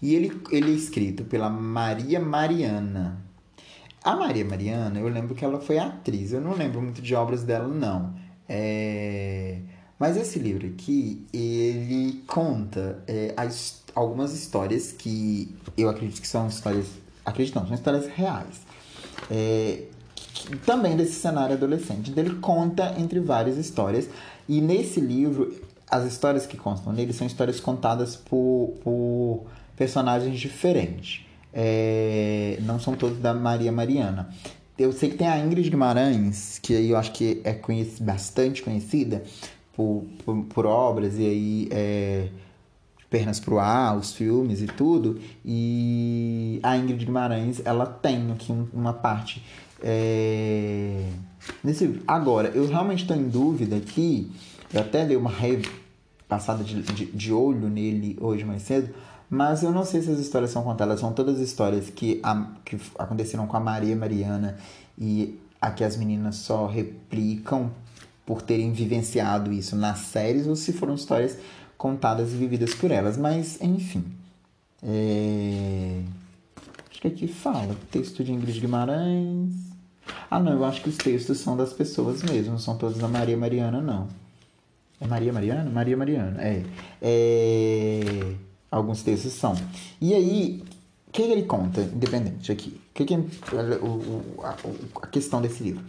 E ele, ele é escrito pela Maria Mariana. A Maria Mariana, eu lembro que ela foi atriz. Eu não lembro muito de obras dela, não. É... Mas esse livro aqui, ele conta é, as, algumas histórias que eu acredito que são histórias. Acredito não, são histórias reais. É, que, também desse cenário adolescente. Então, ele conta entre várias histórias. E nesse livro, as histórias que constam nele são histórias contadas por, por personagens diferentes. É, não são todos da Maria Mariana. Eu sei que tem a Ingrid Guimarães, que eu acho que é conhec bastante conhecida, por, por, por obras, e aí é, Pernas pro Ar, os filmes e tudo. E a Ingrid Guimarães, ela tem aqui um, uma parte é, nesse Agora, eu realmente estou em dúvida aqui, eu até dei uma passada de, de, de olho nele hoje mais cedo, mas eu não sei se as histórias são contadas, são todas histórias que, a, que aconteceram com a Maria Mariana e aqui as meninas só replicam por terem vivenciado isso nas séries ou se foram histórias contadas e vividas por elas. Mas, enfim. É... Acho que aqui fala. Texto de Ingrid Guimarães. Ah, não, eu acho que os textos são das pessoas mesmo, não são todos da Maria Mariana, não. É Maria Mariana? Maria Mariana, é. é... Alguns textos são. E aí, o que ele conta, independente aqui? O que, que é o, a, a questão desse livro?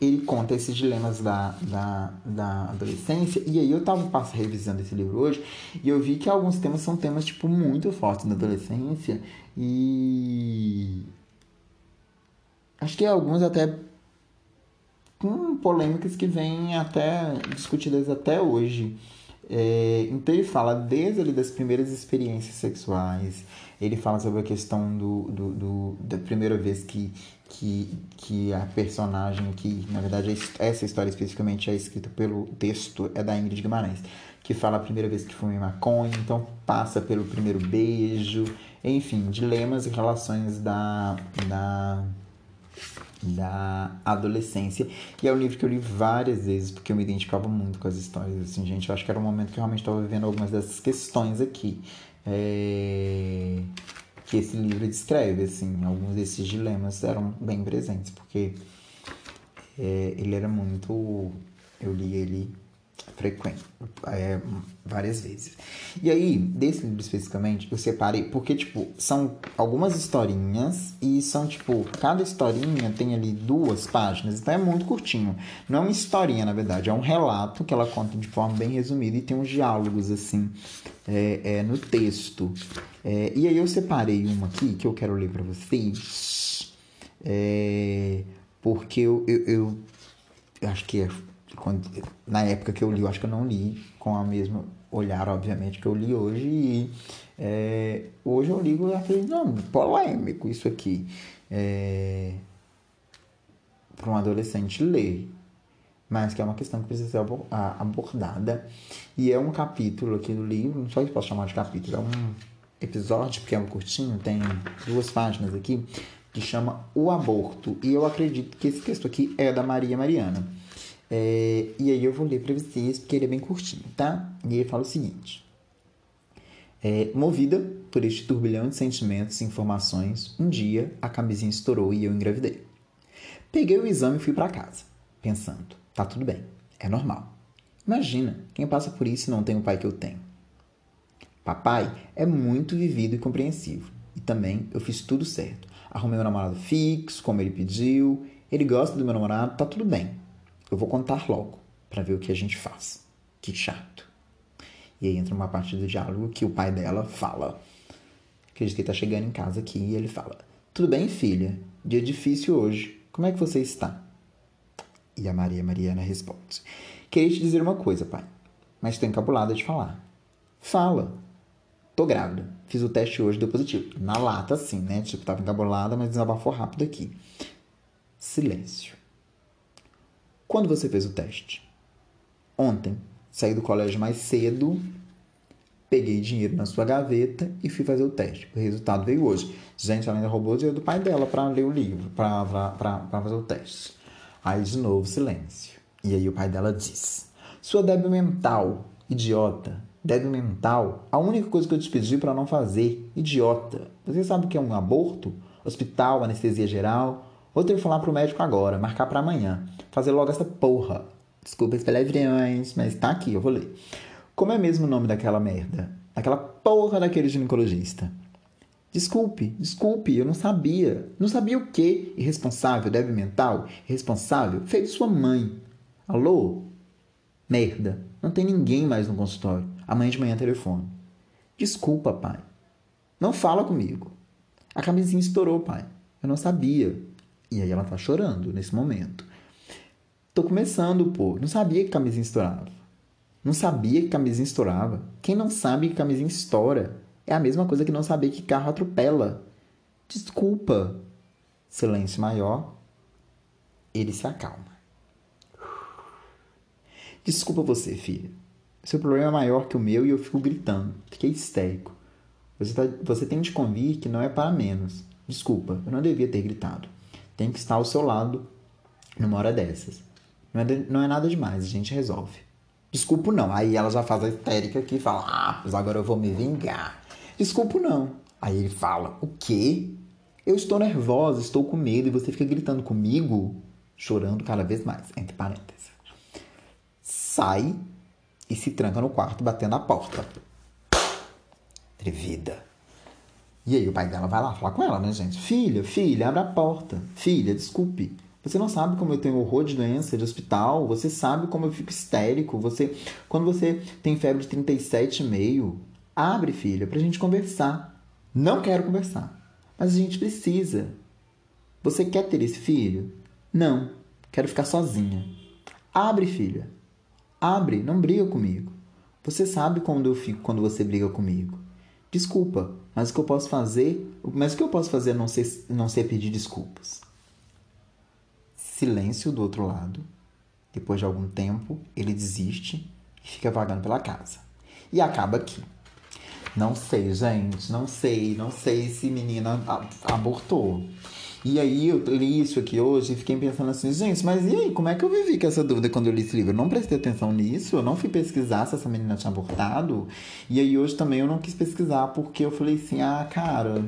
Ele conta esses dilemas da, da, da adolescência. E aí eu tava revisando esse livro hoje e eu vi que alguns temas são temas, tipo, muito fortes na adolescência. E. Acho que alguns até com polêmicas que vêm até discutidas até hoje. É, então ele fala desde ali das primeiras experiências sexuais, ele fala sobre a questão do, do, do da primeira vez que, que, que a personagem, que na verdade essa história especificamente é escrita pelo texto, é da Ingrid Guimarães, que fala a primeira vez que em maconha, então passa pelo primeiro beijo, enfim, dilemas e relações da, da, da adolescência. E é um livro que eu li várias vezes, porque eu me identificava muito com as histórias, assim, gente, eu acho que era um momento que eu realmente estava vivendo algumas dessas questões aqui. É que esse livro descreve, assim, alguns desses dilemas eram bem presentes, porque é, ele era muito. Eu li ele frequente, é, várias vezes. E aí, desse livro especificamente, eu separei, porque, tipo, são algumas historinhas e são, tipo, cada historinha tem ali duas páginas, então é muito curtinho. Não é uma historinha, na verdade, é um relato que ela conta de forma bem resumida e tem uns diálogos, assim, é, é no texto. É, e aí eu separei uma aqui que eu quero ler para vocês, é, porque eu, eu, eu, eu acho que é quando, na época que eu li, eu acho que eu não li com a mesma olhar, obviamente, que eu li hoje. E é, hoje eu ligo e falei, não, polêmico isso aqui. É, para um adolescente ler. Mas que é uma questão que precisa ser abordada. E é um capítulo aqui do livro, não sei se posso chamar de capítulo, é um episódio, porque é um curtinho, tem duas páginas aqui, que chama O Aborto. E eu acredito que esse texto aqui é da Maria Mariana. É, e aí eu vou ler para vocês, porque ele é bem curtinho, tá? E ele fala o seguinte. É, movida por este turbilhão de sentimentos e informações, um dia a camisinha estourou e eu engravidei. Peguei o exame e fui para casa, pensando, tá tudo bem, é normal. Imagina, quem passa por isso não tem o pai que eu tenho. Papai é muito vivido e compreensivo. E também eu fiz tudo certo. Arrumei meu namorado fixo, como ele pediu. Ele gosta do meu namorado, tá tudo bem. Eu vou contar logo, para ver o que a gente faz. Que chato. E aí entra uma parte do diálogo que o pai dela fala. Diz que ele tá chegando em casa aqui e ele fala: Tudo bem, filha? Dia difícil hoje. Como é que você está? E a Maria Mariana responde: Queria te dizer uma coisa, pai, mas estou encabulada de falar. Fala. Tô grávida. Fiz o teste hoje, deu positivo. Na lata, sim, né? Tipo, tava encabulada, mas desabafou rápido aqui. Silêncio. Quando você fez o teste? Ontem. Saí do colégio mais cedo, peguei dinheiro na sua gaveta e fui fazer o teste. O resultado veio hoje. Gente, ela ainda roubou o dinheiro do pai dela para ler o livro, para fazer o teste. Aí, de novo, silêncio. E aí o pai dela diz: Sua débil mental, idiota. Débil mental, a única coisa que eu te pedi para não fazer, idiota. Você sabe o que é um aborto? Hospital, anestesia geral, Vou ter que falar pro médico agora, marcar para amanhã. Fazer logo essa porra. Desculpa as palavrinhas, mas tá aqui, eu vou ler. Como é mesmo o nome daquela merda? Daquela porra daquele ginecologista. Desculpe, desculpe, eu não sabia. Não sabia o quê? Irresponsável, débil mental? Irresponsável? Feito sua mãe. Alô? Merda, não tem ninguém mais no consultório. Amanhã de manhã telefone. Desculpa, pai. Não fala comigo. A camisinha estourou, pai. Eu não sabia. E aí ela tá chorando nesse momento. Tô começando, pô. Não sabia que camisinha estourava. Não sabia que camisinha estourava. Quem não sabe que camisinha estoura é a mesma coisa que não saber que carro atropela. Desculpa. Silêncio maior. Ele se acalma. Desculpa você, filha. Seu problema é maior que o meu e eu fico gritando. Fiquei histérico. Você, tá, você tem de convir que não é para menos. Desculpa, eu não devia ter gritado tem que estar ao seu lado numa hora dessas. Não é, de, não é nada demais, a gente resolve. Desculpa não. Aí ela já faz a histérica aqui e fala: Ah, mas agora eu vou me vingar. Desculpa não. Aí ele fala: O quê? Eu estou nervosa, estou com medo e você fica gritando comigo, chorando cada vez mais, entre parênteses. Sai e se tranca no quarto, batendo a porta. Atrevida. E aí o pai dela vai lá falar com ela, né, gente? Filha, filha, abra a porta. Filha, desculpe. Você não sabe como eu tenho horror de doença de hospital. Você sabe como eu fico histérico. Você, quando você tem febre de 37,5, abre, filha, pra gente conversar. Não quero conversar, mas a gente precisa. Você quer ter esse filho? Não, quero ficar sozinha. Abre, filha. Abre, não briga comigo. Você sabe quando eu fico quando você briga comigo. Desculpa, mas o que eu posso fazer? Mas o que eu posso fazer não ser, não ser pedir desculpas? Silêncio do outro lado. Depois de algum tempo, ele desiste e fica vagando pela casa. E acaba aqui. Não sei, gente, não sei, não sei se menina abortou. E aí eu li isso aqui hoje e fiquei pensando assim, gente, mas e aí, como é que eu vivi com essa dúvida quando eu li esse livro? Eu não prestei atenção nisso, eu não fui pesquisar se essa menina tinha abortado. E aí hoje também eu não quis pesquisar porque eu falei assim, ah, cara,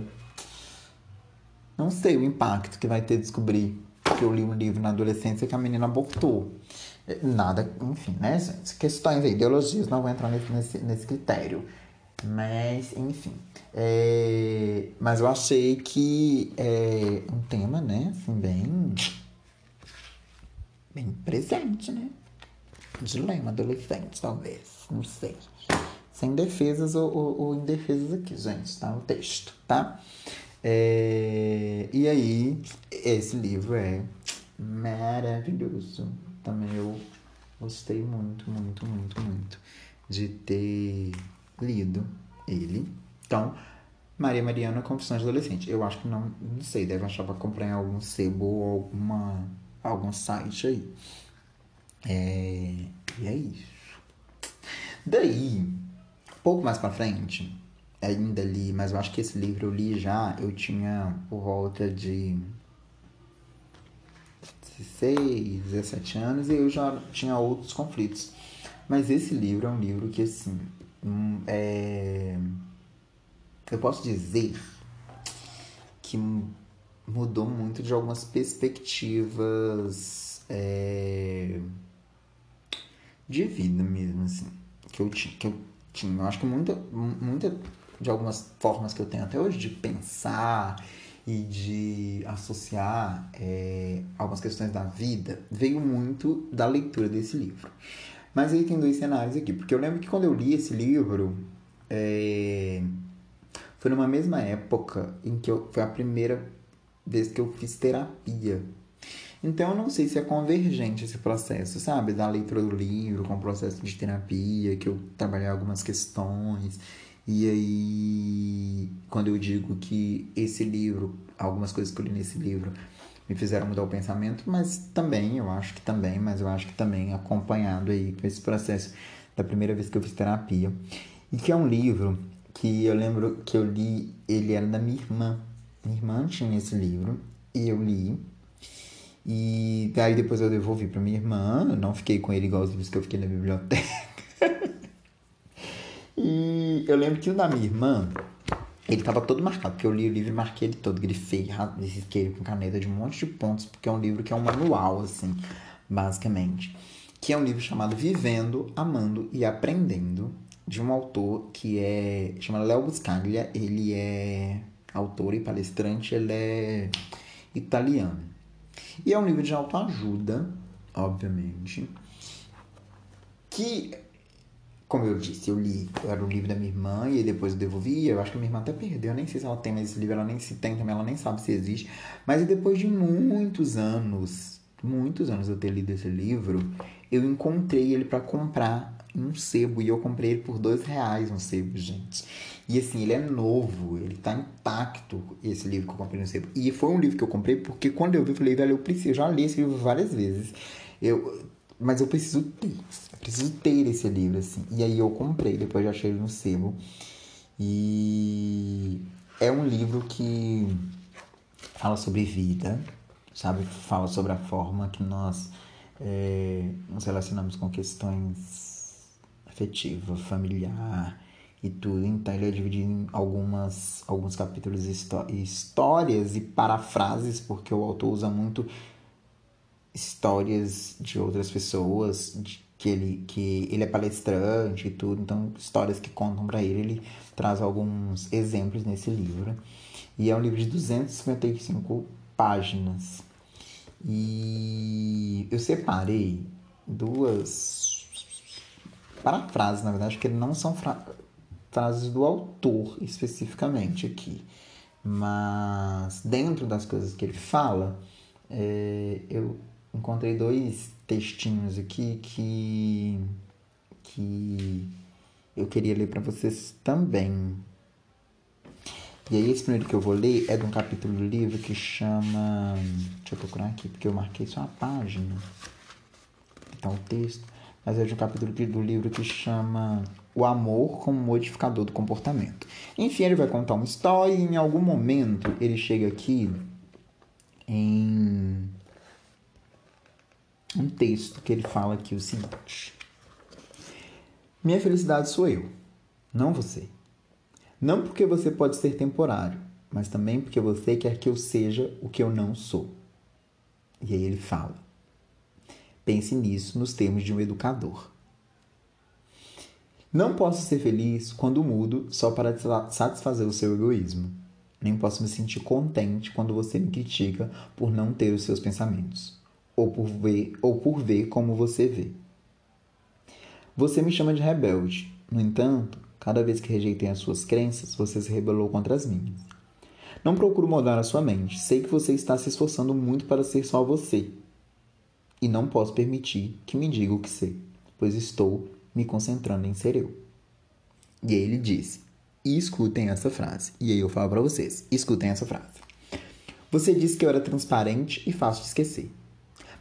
não sei o impacto que vai ter descobrir que eu li um livro na adolescência que a menina abortou. Nada, enfim, né, gente? Questões, ideologias, não vou entrar nesse, nesse, nesse critério. Mas, enfim. É, mas eu achei que é um tema, né, assim, bem. bem presente, né? Dilema adolescente, talvez. Não sei. Sem defesas ou, ou, ou indefesas aqui, gente, tá? O texto, tá? É, e aí, esse livro é maravilhoso. Também eu gostei muito, muito, muito, muito de ter lido ele. Então, Maria Mariana Confissões de Adolescente. Eu acho que não, não sei, deve achar pra comprar em algum sebo ou alguma, algum site aí. É, e é isso. Daí, pouco mais pra frente, ainda li, mas eu acho que esse livro eu li já, eu tinha por volta de 16, 17 anos e eu já tinha outros conflitos. Mas esse livro é um livro que, assim, hum, é... eu posso dizer que mudou muito de algumas perspectivas é... de vida mesmo, assim, que eu, que eu tinha. Eu acho que muita, muita de algumas formas que eu tenho até hoje de pensar e de associar é, algumas questões da vida veio muito da leitura desse livro. Mas aí tem dois cenários aqui, porque eu lembro que quando eu li esse livro, é, foi numa mesma época em que eu, foi a primeira vez que eu fiz terapia. Então eu não sei se é convergente esse processo, sabe? Da leitura do livro com o processo de terapia, que eu trabalhei algumas questões e aí, quando eu digo que esse livro, algumas coisas que eu li nesse livro me fizeram mudar o pensamento, mas também, eu acho que também, mas eu acho que também acompanhado aí com esse processo da primeira vez que eu fiz terapia. E que é um livro que eu lembro que eu li, ele era da minha irmã. Minha irmã tinha esse livro e eu li. E aí depois eu devolvi para minha irmã, eu não fiquei com ele igual os livros que eu fiquei na biblioteca. E eu lembro que o da minha irmã, ele tava todo marcado, porque eu li o livro e marquei ele todo, grifei, risquei ele com caneta de um monte de pontos, porque é um livro que é um manual, assim, basicamente. Que é um livro chamado Vivendo, Amando e Aprendendo, de um autor que é. chama Léo Buscaglia, ele é autor e palestrante, ele é italiano. E é um livro de autoajuda, obviamente, que como eu disse, eu li, era o livro da minha irmã e depois eu devolvi. Eu acho que a minha irmã até perdeu, eu nem sei se ela tem mais esse livro, ela nem se tem também, ela nem sabe se existe. Mas depois de muitos anos, muitos anos eu ter lido esse livro, eu encontrei ele para comprar em um sebo e eu comprei ele por dois reais um sebo, gente. E assim, ele é novo, ele tá intacto, esse livro que eu comprei no sebo. E foi um livro que eu comprei porque quando eu vi, eu falei, velho, eu preciso, eu já li esse livro várias vezes. Eu, mas eu preciso ter preciso ter esse livro, assim. E aí eu comprei, depois já achei no sebo. E é um livro que fala sobre vida, sabe? Fala sobre a forma que nós é, nos relacionamos com questões afetivas, familiar e tudo. Então ele é dividido em algumas, alguns capítulos histórias e parafrases, porque o autor usa muito histórias de outras pessoas, de, que ele, que ele é palestrante e tudo, então histórias que contam para ele, ele traz alguns exemplos nesse livro. E é um livro de 255 páginas. E eu separei duas parafrases, na verdade, que não são fra frases do autor especificamente aqui. Mas dentro das coisas que ele fala, é, eu encontrei dois textinhos aqui que que eu queria ler para vocês também. E aí esse primeiro que eu vou ler é de um capítulo do livro que chama, deixa eu procurar aqui porque eu marquei só a página. Então o texto, mas é de um capítulo do livro que chama O amor como modificador do comportamento. Enfim, ele vai contar uma história e em algum momento ele chega aqui em um texto que ele fala aqui o seguinte: Minha felicidade sou eu, não você. Não porque você pode ser temporário, mas também porque você quer que eu seja o que eu não sou. E aí ele fala: Pense nisso nos termos de um educador. Não posso ser feliz quando mudo só para satisfazer o seu egoísmo. Nem posso me sentir contente quando você me critica por não ter os seus pensamentos, ou por ver, ou por ver como você vê. Você me chama de rebelde. No entanto, cada vez que rejeitei as suas crenças, você se rebelou contra as minhas. Não procuro mudar a sua mente. Sei que você está se esforçando muito para ser só você. E não posso permitir que me diga o que sei, pois estou me concentrando em ser eu. E aí ele disse: e escutem essa frase. E aí eu falo para vocês: escutem essa frase. Você disse que eu era transparente e fácil de esquecer.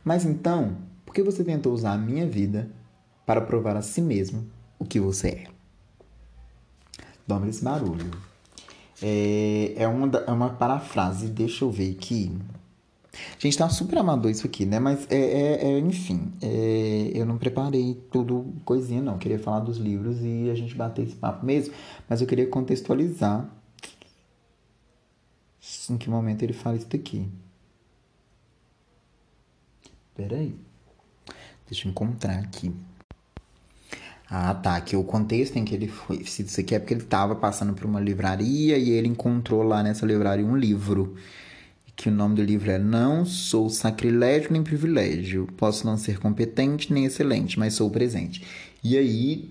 Mas então, por que você tentou usar a minha vida para provar a si mesmo o que você é? Dobra esse barulho. É, é, uma, é uma parafrase, deixa eu ver aqui. Gente, tá super amador isso aqui, né? Mas, é, é, é enfim, é, eu não preparei tudo coisinha, não. Eu queria falar dos livros e a gente bater esse papo mesmo. Mas eu queria contextualizar em que momento ele fala isso daqui. Peraí. Deixa eu encontrar aqui. Ah, tá. Que o contexto em que ele foi. Isso aqui é porque ele estava passando por uma livraria e ele encontrou lá nessa livraria um livro que o nome do livro é Não sou sacrilégio nem privilégio, posso não ser competente nem excelente, mas sou presente. E aí,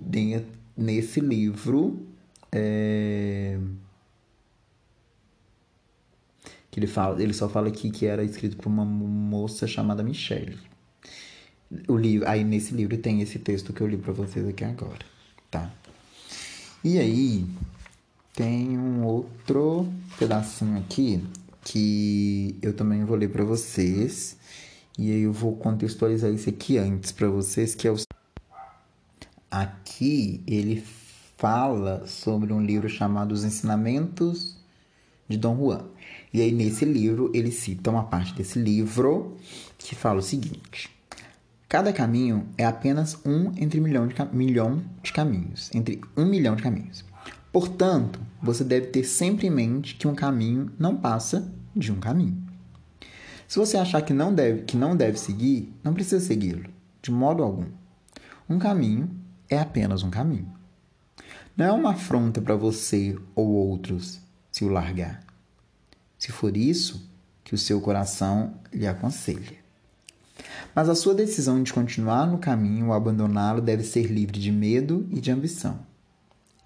nesse livro, é... que ele fala, ele só fala aqui que era escrito por uma moça chamada Michelle. O livro, aí nesse livro tem esse texto que eu li para vocês aqui agora, tá? E aí tem um outro pedacinho aqui que eu também vou ler para vocês. E aí eu vou contextualizar isso aqui antes para vocês, que é o Aqui ele fala sobre um livro chamado Os Ensinamentos de Dom Juan. E aí nesse livro ele cita uma parte desse livro que fala o seguinte: Cada caminho é apenas um entre milhão de, milhão de caminhos, entre um milhão de caminhos. Portanto, você deve ter sempre em mente que um caminho não passa de um caminho. Se você achar que não deve, que não deve seguir, não precisa segui-lo, de modo algum. Um caminho é apenas um caminho. Não é uma afronta para você ou outros se o largar. Se for isso que o seu coração lhe aconselha. Mas a sua decisão de continuar no caminho ou abandoná-lo deve ser livre de medo e de ambição.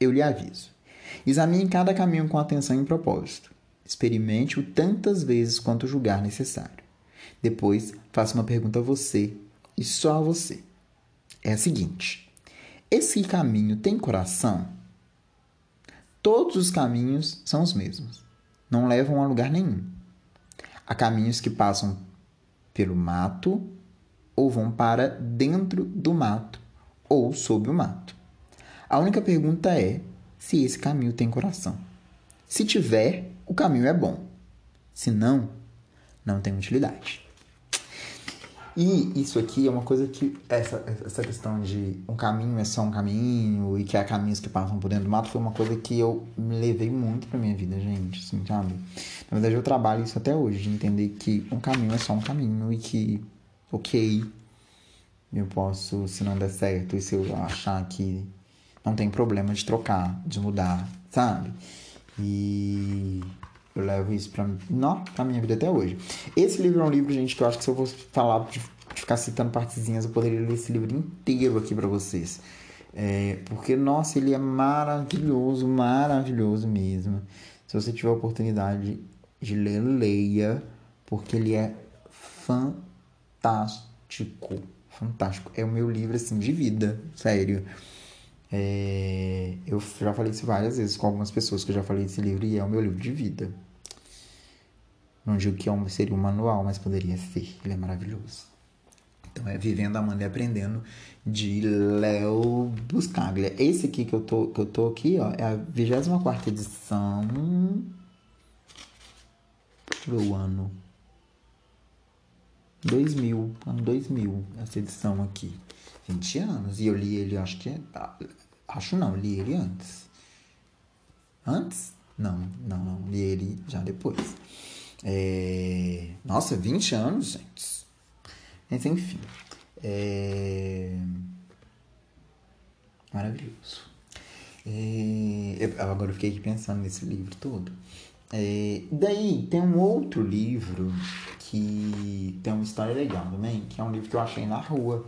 Eu lhe aviso. Examine cada caminho com atenção e propósito. Experimente-o tantas vezes quanto julgar necessário. Depois, faça uma pergunta a você e só a você. É a seguinte: esse caminho tem coração? Todos os caminhos são os mesmos. Não levam a lugar nenhum. Há caminhos que passam pelo mato ou vão para dentro do mato ou sob o mato. A única pergunta é se esse caminho tem coração. Se tiver, o caminho é bom. Se não, não tem utilidade. E isso aqui é uma coisa que. Essa, essa questão de um caminho é só um caminho e que há caminhos que passam por dentro do mato foi uma coisa que eu me levei muito pra minha vida, gente. Assim, sabe? Na verdade, eu trabalho isso até hoje, de entender que um caminho é só um caminho e que, ok, eu posso, se não der certo, e se eu achar que não tem problema de trocar, de mudar, sabe? E eu levo isso pra, não, pra minha vida até hoje. Esse livro é um livro, gente, que eu acho que se eu fosse falar de ficar citando partezinhas, eu poderia ler esse livro inteiro aqui para vocês. É, porque, nossa, ele é maravilhoso, maravilhoso mesmo. Se você tiver a oportunidade de ler, leia, porque ele é fantástico. Fantástico. É o meu livro, assim, de vida, sério. É, eu já falei isso várias vezes com algumas pessoas que eu já falei desse livro e é o meu livro de vida. Não digo que é um, seria um manual, mas poderia ser. Ele é maravilhoso. Então é Vivendo, Amando e Aprendendo de Léo Buscaglia. Esse aqui que eu tô, que eu tô aqui, ó, é a 24 edição. Deixa eu ver o ano. 2000, ano 2000, essa edição aqui. 20 anos. E eu li ele, acho que. Acho não, li ele antes. Antes? Não, não, não. Li ele já depois. É... Nossa, 20 anos, gente. Mas enfim. É... Maravilhoso. É... Eu, agora eu fiquei aqui pensando nesse livro todo. É... Daí tem um outro livro que tem uma história legal também, que é um livro que eu achei na rua.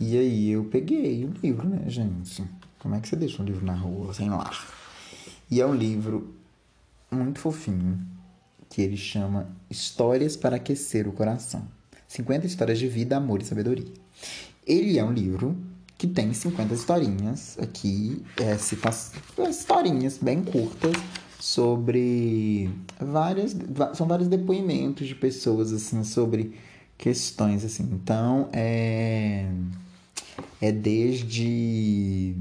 E aí eu peguei o livro, né, gente? Como é que você deixa um livro na rua sem lar? E é um livro muito fofinho, que ele chama Histórias para Aquecer o Coração. 50 histórias de vida, amor e sabedoria. Ele é um livro que tem 50 historinhas aqui, é, cita historinhas bem curtas sobre várias são vários depoimentos de pessoas assim sobre questões assim. Então, é é desde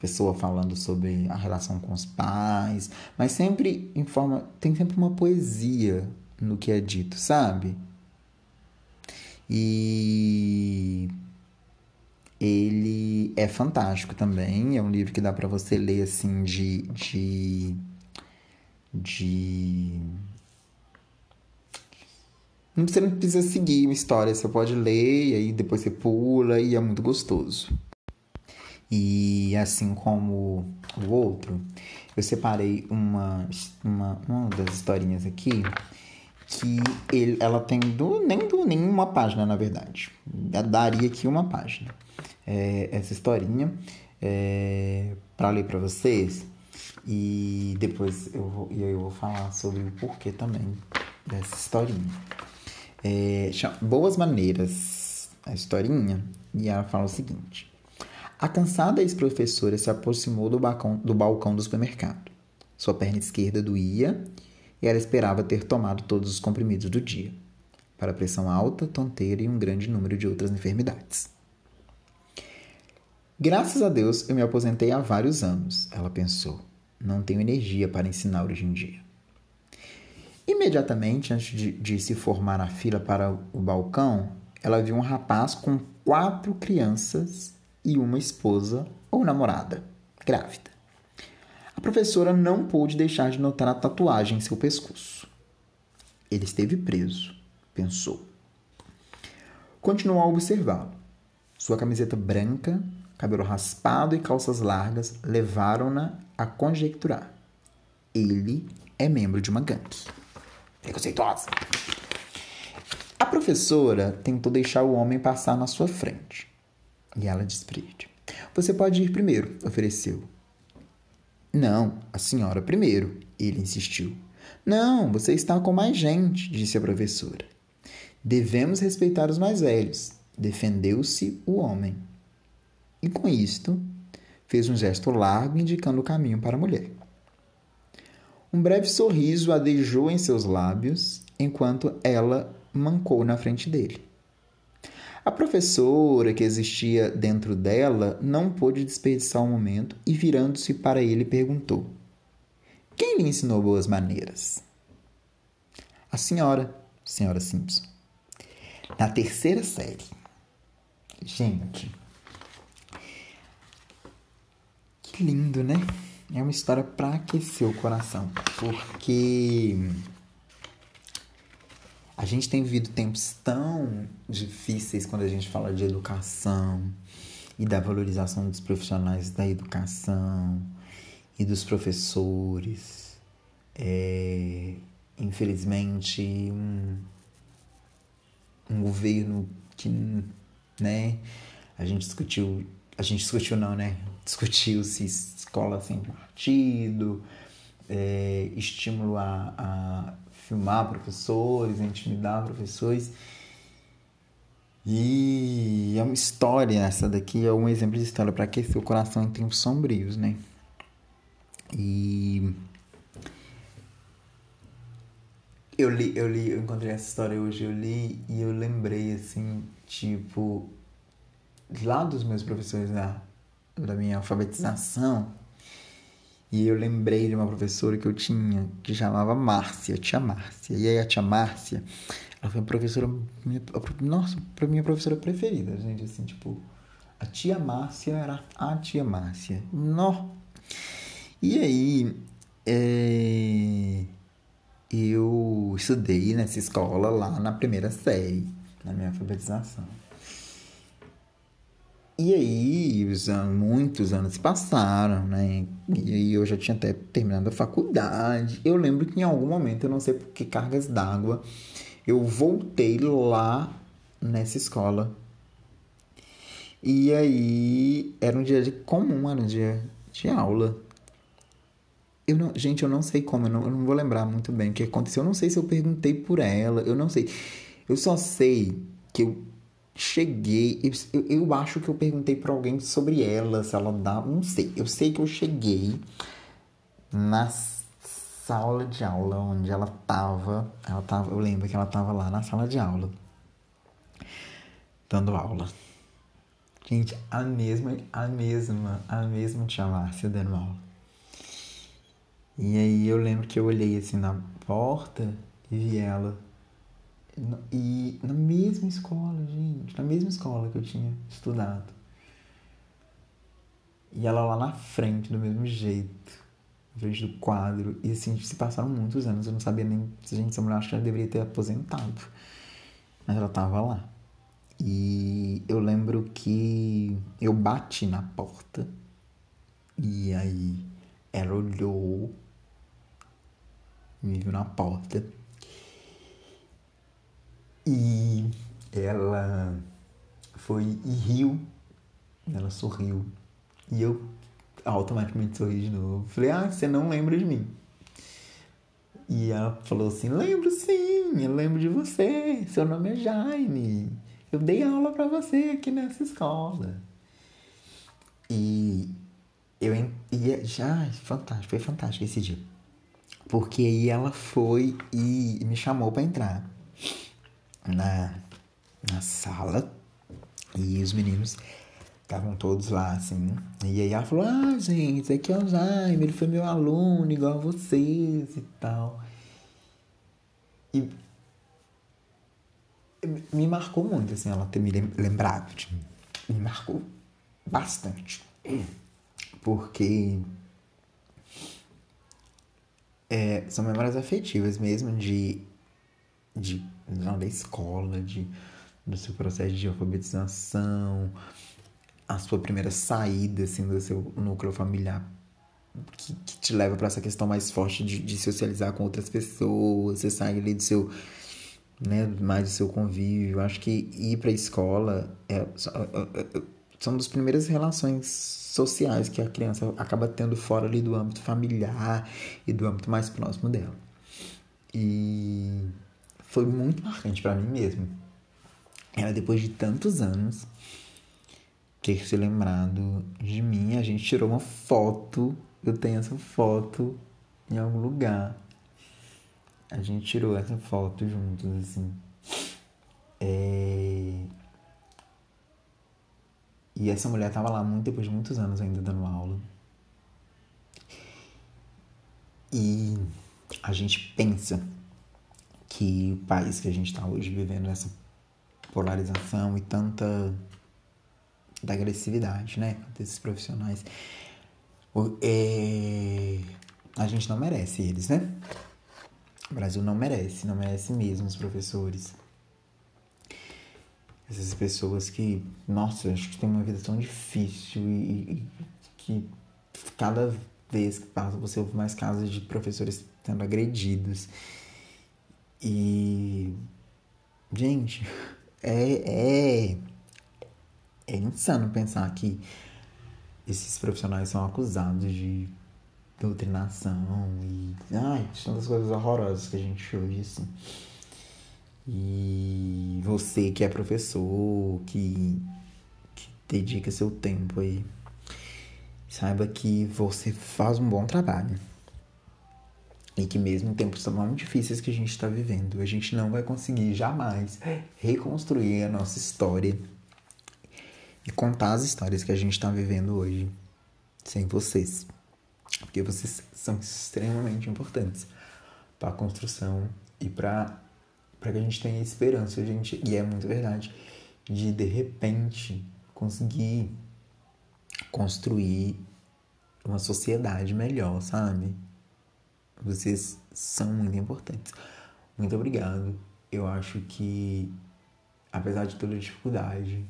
pessoa falando sobre a relação com os pais, mas sempre em forma. tem sempre uma poesia no que é dito, sabe? E ele é fantástico também, é um livro que dá para você ler assim de de de você não precisa seguir uma história, você pode ler e aí depois você pula e é muito gostoso. E assim como o outro, eu separei uma, uma, uma das historinhas aqui que ele, ela tem do, nem do, nenhuma página, na verdade. Daria aqui uma página. É, essa historinha é, para ler para vocês e depois eu vou, eu vou falar sobre o porquê também dessa historinha. É, Boas Maneiras, a historinha, e ela fala o seguinte. A cansada ex-professora se aproximou do balcão, do balcão do supermercado. Sua perna esquerda doía e ela esperava ter tomado todos os comprimidos do dia, para pressão alta, tonteira e um grande número de outras enfermidades. Graças a Deus eu me aposentei há vários anos, ela pensou. Não tenho energia para ensinar hoje em dia. Imediatamente antes de, de se formar na fila para o balcão, ela viu um rapaz com quatro crianças e uma esposa ou namorada grávida. A professora não pôde deixar de notar a tatuagem em seu pescoço. Ele esteve preso, pensou. Continuou a observá-lo. Sua camiseta branca, cabelo raspado e calças largas levaram-na a conjecturar. Ele é membro de uma gangue. Preconceituosa. A professora tentou deixar o homem passar na sua frente. E ela disse para ele: Você pode ir primeiro, ofereceu. Não, a senhora primeiro, ele insistiu. Não, você está com mais gente, disse a professora. Devemos respeitar os mais velhos, defendeu-se o homem. E com isto, fez um gesto largo indicando o caminho para a mulher. Um breve sorriso adejou em seus lábios enquanto ela mancou na frente dele. A professora que existia dentro dela não pôde desperdiçar o um momento e, virando-se para ele, perguntou: Quem lhe ensinou boas maneiras? A senhora, senhora Simpson. Na terceira série. Gente. Que lindo, né? É uma história para aquecer o coração. Porque a gente tem vivido tempos tão difíceis quando a gente fala de educação e da valorização dos profissionais da educação e dos professores. É, infelizmente, um, um governo que, né, a gente discutiu, a gente discutiu não, né, discutiu se escola sem partido, é, estímulo a, a filmar professores, intimidar professores. E é uma história, essa daqui é um exemplo de história para aquecer o coração em tempos sombrios, né? E eu li, eu li, eu encontrei essa história hoje, eu li e eu lembrei assim, tipo, lá dos meus professores da, da minha alfabetização, e eu lembrei de uma professora que eu tinha, que chamava Márcia, tia Márcia. E aí a tia Márcia, ela foi a professora, minha, nossa, pra minha professora preferida, gente, assim, tipo, a tia Márcia era a tia Márcia. Nó! E aí, é, eu estudei nessa escola lá na primeira série. na minha alfabetização. E aí, os anos, muitos anos passaram, né? E aí eu já tinha até terminado a faculdade. Eu lembro que em algum momento, eu não sei por que cargas d'água, eu voltei lá nessa escola. E aí era um dia de comum, era um dia de aula. Eu não, gente, eu não sei como, eu não, eu não vou lembrar muito bem o que aconteceu. Eu não sei se eu perguntei por ela, eu não sei. Eu só sei que eu cheguei. Eu, eu acho que eu perguntei para alguém sobre ela, se ela dá. Não sei. Eu sei que eu cheguei na sala de aula onde ela tava. Ela tava. Eu lembro que ela tava lá na sala de aula. Dando aula. Gente, a mesma, a mesma, a mesma tia Márcia dando aula. E aí eu lembro que eu olhei assim na porta e vi ela e na mesma escola, gente, na mesma escola que eu tinha estudado. E ela lá na frente, do mesmo jeito, na frente do quadro. E assim, se passaram muitos anos, eu não sabia nem se a gente, essa mulher acho que já deveria ter aposentado. Mas ela tava lá. E eu lembro que eu bati na porta. E aí ela olhou, me viu na porta e ela foi e riu. Ela sorriu. E eu automaticamente sorri de novo. Falei, ah, você não lembra de mim. E ela falou assim, lembro sim, eu lembro de você. Seu nome é Jaime. Eu dei aula para você aqui nessa escola. E eu e já fantástico, foi fantástico esse dia. Porque aí ela foi e me chamou para entrar na, na sala e os meninos estavam todos lá, assim. E aí ela falou: Ah, gente, aqui é o Jaime, ele foi meu aluno, igual a vocês e tal. E me marcou muito, assim, ela ter me lembrado de mim. Me marcou bastante. Porque é, são memórias afetivas mesmo de, de não, da escola, de, do seu processo de alfabetização, a sua primeira saída assim, do seu núcleo familiar que, que te leva para essa questão mais forte de, de, socializar com outras pessoas, você sai ali do seu né, mais do seu convívio. Acho que ir para a escola é, é, é, são das primeiras relações sociais que a criança acaba tendo fora ali do âmbito familiar e do âmbito mais próximo dela. E foi muito marcante para mim mesmo. Era depois de tantos anos ter se lembrado de mim. A gente tirou uma foto. Eu tenho essa foto em algum lugar. A gente tirou essa foto juntos, assim. É... E essa mulher tava lá muito depois de muitos anos ainda dando aula. E a gente pensa que o país que a gente está hoje vivendo essa polarização e tanta da agressividade, né, desses profissionais, é, a gente não merece eles, né? O Brasil não merece, não merece mesmo os professores. Essas pessoas que, nossa, acho que tem uma vida tão difícil e, e que cada vez que passa você ouve mais casos de professores sendo agredidos. E. Gente, é, é. É insano pensar que esses profissionais são acusados de doutrinação e. Ai, tantas coisas horrorosas que a gente ouve, assim. E você que é professor, que, que dedica seu tempo aí, saiba que você faz um bom trabalho. E que mesmo em tempos tão difíceis que a gente está vivendo, a gente não vai conseguir jamais reconstruir a nossa história e contar as histórias que a gente está vivendo hoje sem vocês. Porque vocês são extremamente importantes para a construção e para para que a gente tenha esperança, gente, e é muito verdade, de de repente conseguir construir uma sociedade melhor, sabe? Vocês são muito importantes. Muito obrigado. Eu acho que apesar de toda dificuldade,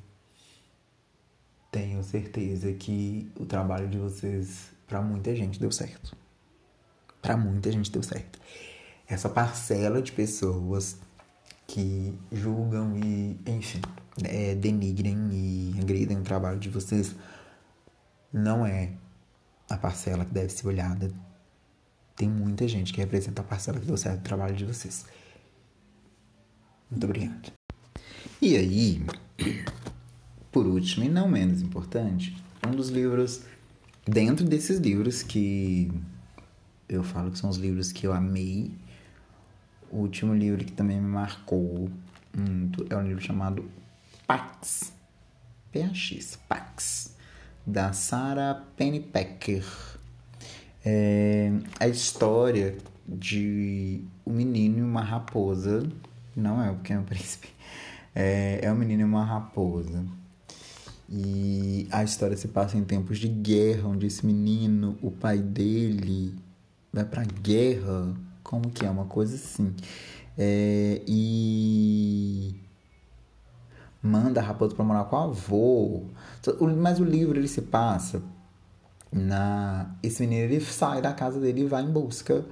tenho certeza que o trabalho de vocês, para muita gente, deu certo. Para muita gente deu certo. Essa parcela de pessoas que julgam e, enfim, é, denigrem e agridem o trabalho de vocês não é a parcela que deve ser olhada. Tem muita gente que representa a parcela que deu certo o trabalho de vocês. Muito obrigado. E aí, por último e não menos importante, um dos livros, dentro desses livros que eu falo que são os livros que eu amei, o último livro que também me marcou muito é um livro chamado Pax. PX, Pax, da Sarah Pennypacker. É a história de um menino e uma raposa. Não é o Pequeno Príncipe. É, é um menino e uma raposa. E a história se passa em tempos de guerra, onde esse menino, o pai dele, vai pra guerra. Como que é? Uma coisa assim. É, e manda a raposa para morar com o avô. Mas o livro ele se passa na esse menino ele sai da casa dele e vai em busca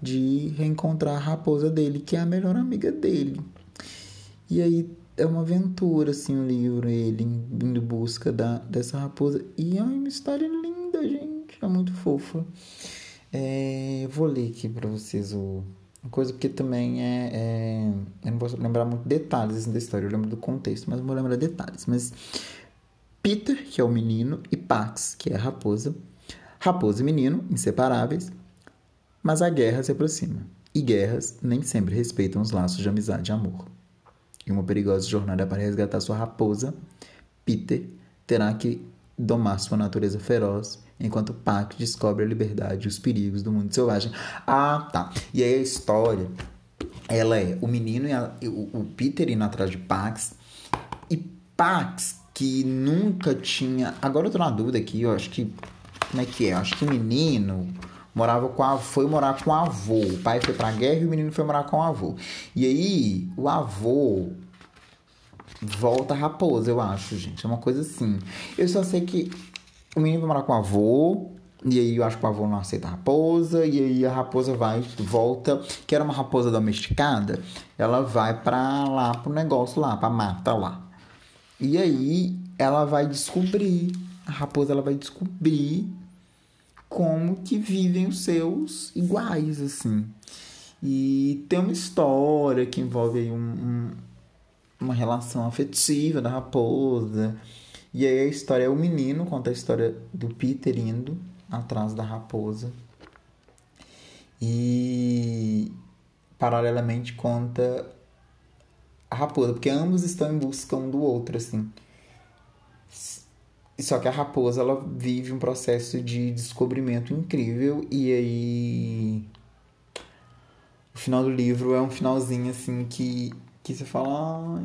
de reencontrar a raposa dele, que é a melhor amiga dele. E aí é uma aventura assim o livro, ele indo em busca da dessa raposa e é uma história linda, gente, é muito fofa. É, vou ler aqui para vocês o uma coisa porque também é, é, Eu não posso lembrar muito detalhes da história, eu lembro do contexto, mas não vou lembrar detalhes. Mas Peter, que é o menino, e Pax, que é a raposa. Raposa e menino, inseparáveis, mas a guerra se aproxima. E guerras nem sempre respeitam os laços de amizade e amor. Em uma perigosa jornada para resgatar sua raposa, Peter terá que domar sua natureza feroz enquanto Pac descobre a liberdade e os perigos do mundo selvagem. Ah, tá. E aí a história, ela é o menino e a, o, o, Peter indo atrás de Pax e Pax que nunca tinha. Agora eu tô na dúvida aqui, eu acho que como é que é? Eu acho que menino morava com a, foi morar com o avô. O pai foi pra guerra e o menino foi morar com o avô. E aí o avô volta raposa, eu acho, gente. É uma coisa assim. Eu só sei que o menino vai morar com o avô, e aí eu acho que o avô não aceita a raposa, e aí a raposa vai, volta, que era uma raposa domesticada, ela vai pra lá, pro negócio lá, pra mata lá. E aí ela vai descobrir, a raposa ela vai descobrir como que vivem os seus iguais, assim. E tem uma história que envolve aí um, um, uma relação afetiva da raposa, e aí a história é o menino, conta a história do Peter indo atrás da raposa. E paralelamente conta a raposa, porque ambos estão em busca um do outro, assim. Só que a raposa ela vive um processo de descobrimento incrível e aí o final do livro é um finalzinho assim que que você fala,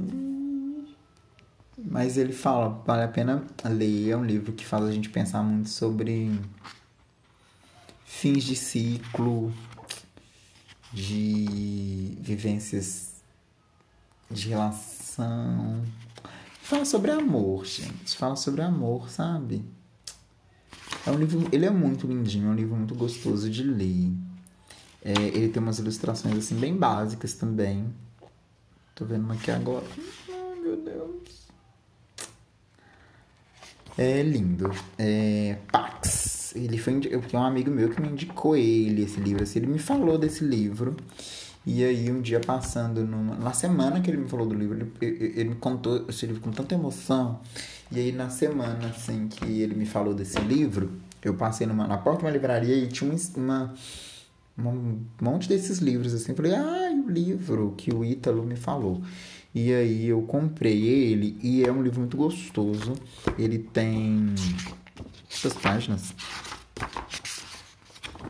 mas ele fala, vale a pena ler, é um livro que faz a gente pensar muito sobre fins de ciclo, de vivências de relação. Fala sobre amor, gente. Fala sobre amor, sabe? É um livro, ele é muito lindinho, é um livro muito gostoso de ler. É, ele tem umas ilustrações assim bem básicas também. Tô vendo uma aqui agora. Ai, meu Deus. É lindo. É, Pax. Ele foi. Tenho um amigo meu que me indicou ele, esse livro. Assim, ele me falou desse livro. E aí, um dia passando, numa, na semana que ele me falou do livro, ele, ele me contou esse livro com tanta emoção. E aí, na semana, assim, que ele me falou desse livro, eu passei numa, na porta de uma livraria e tinha uma, uma, um monte desses livros, assim. Falei, ah, o livro que o Ítalo me falou. E aí eu comprei ele e é um livro muito gostoso. Ele tem quantas páginas?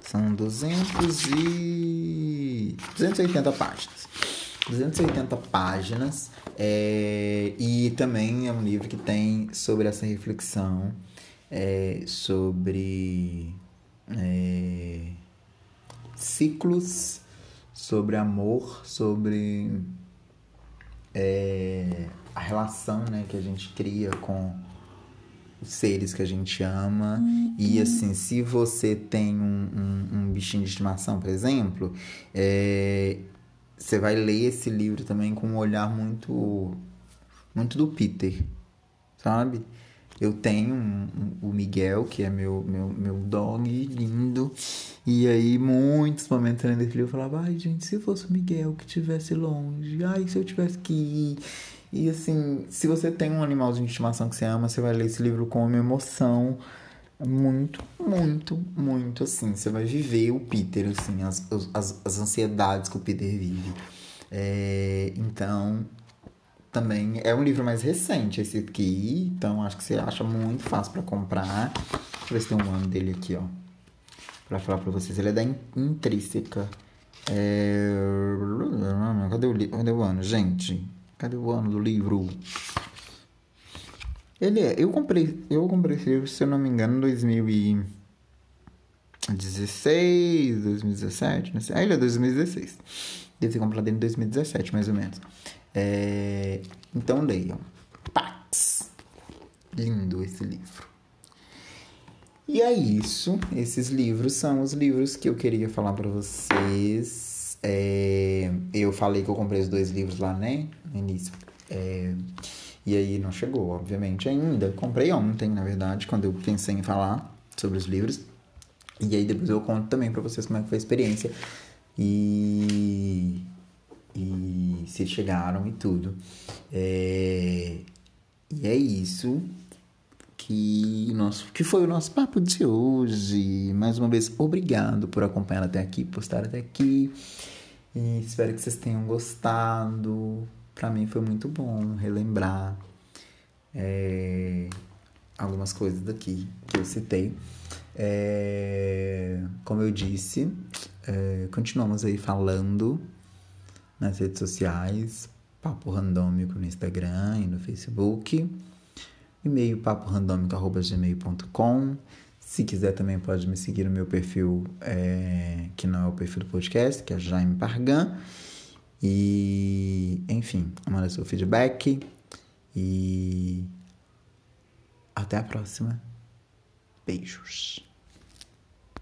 São 200 e 280 páginas. 280 páginas. É... E também é um livro que tem sobre essa reflexão, é... sobre é... ciclos, sobre amor, sobre a relação né, que a gente cria com os seres que a gente ama. Uhum. E assim, se você tem um, um, um, bichinho de estimação, por exemplo, é, você vai ler esse livro também com um olhar muito, muito do Peter, sabe? Eu tenho um, um, o Miguel, que é meu, meu, meu dog lindo. E aí, muitos momentos lendo esse livro, eu falava: ai, gente, se fosse o Miguel que estivesse longe, ai, se eu tivesse que ir. E assim, se você tem um animalzinho de estimação que você ama, você vai ler esse livro com uma emoção muito, muito, muito assim. Você vai viver o Peter, assim, as, as, as ansiedades que o Peter vive. É, então, também é um livro mais recente esse aqui, então acho que você acha muito fácil para comprar. Deixa eu ver se tem um ano dele aqui, ó. Pra falar pra vocês. Ele é da Intrínseca. É... Cadê o, li... Cadê o ano, gente? Cadê o ano do livro? Ele é. Eu comprei. Eu comprei esse livro, se eu não me engano, em 2016, 2017, não sei. Ah, ele é 2016. Deve ter comprado em 2017, mais ou menos. É, então leiam. Pax. Lindo esse livro. E é isso. Esses livros são os livros que eu queria falar para vocês. É, eu falei que eu comprei os dois livros lá, né? No início. É, e aí não chegou, obviamente, ainda. Comprei ontem, na verdade, quando eu pensei em falar sobre os livros. E aí depois eu conto também para vocês como é que foi a experiência. E e se chegaram e tudo. É, e é isso que, nosso, que foi o nosso papo de hoje. Mais uma vez, obrigado por acompanhar até aqui, por estar até aqui. E espero que vocês tenham gostado. Para mim foi muito bom relembrar é, algumas coisas daqui que eu citei. É, como eu disse, é, continuamos aí falando nas redes sociais, Papo Randômico no Instagram e no Facebook, e-mail paporandômico.gmail.com. Se quiser também pode me seguir no meu perfil, é, que não é o perfil do podcast, que é Jaime Pargan. E, enfim, manda seu feedback. E até a próxima. Beijos.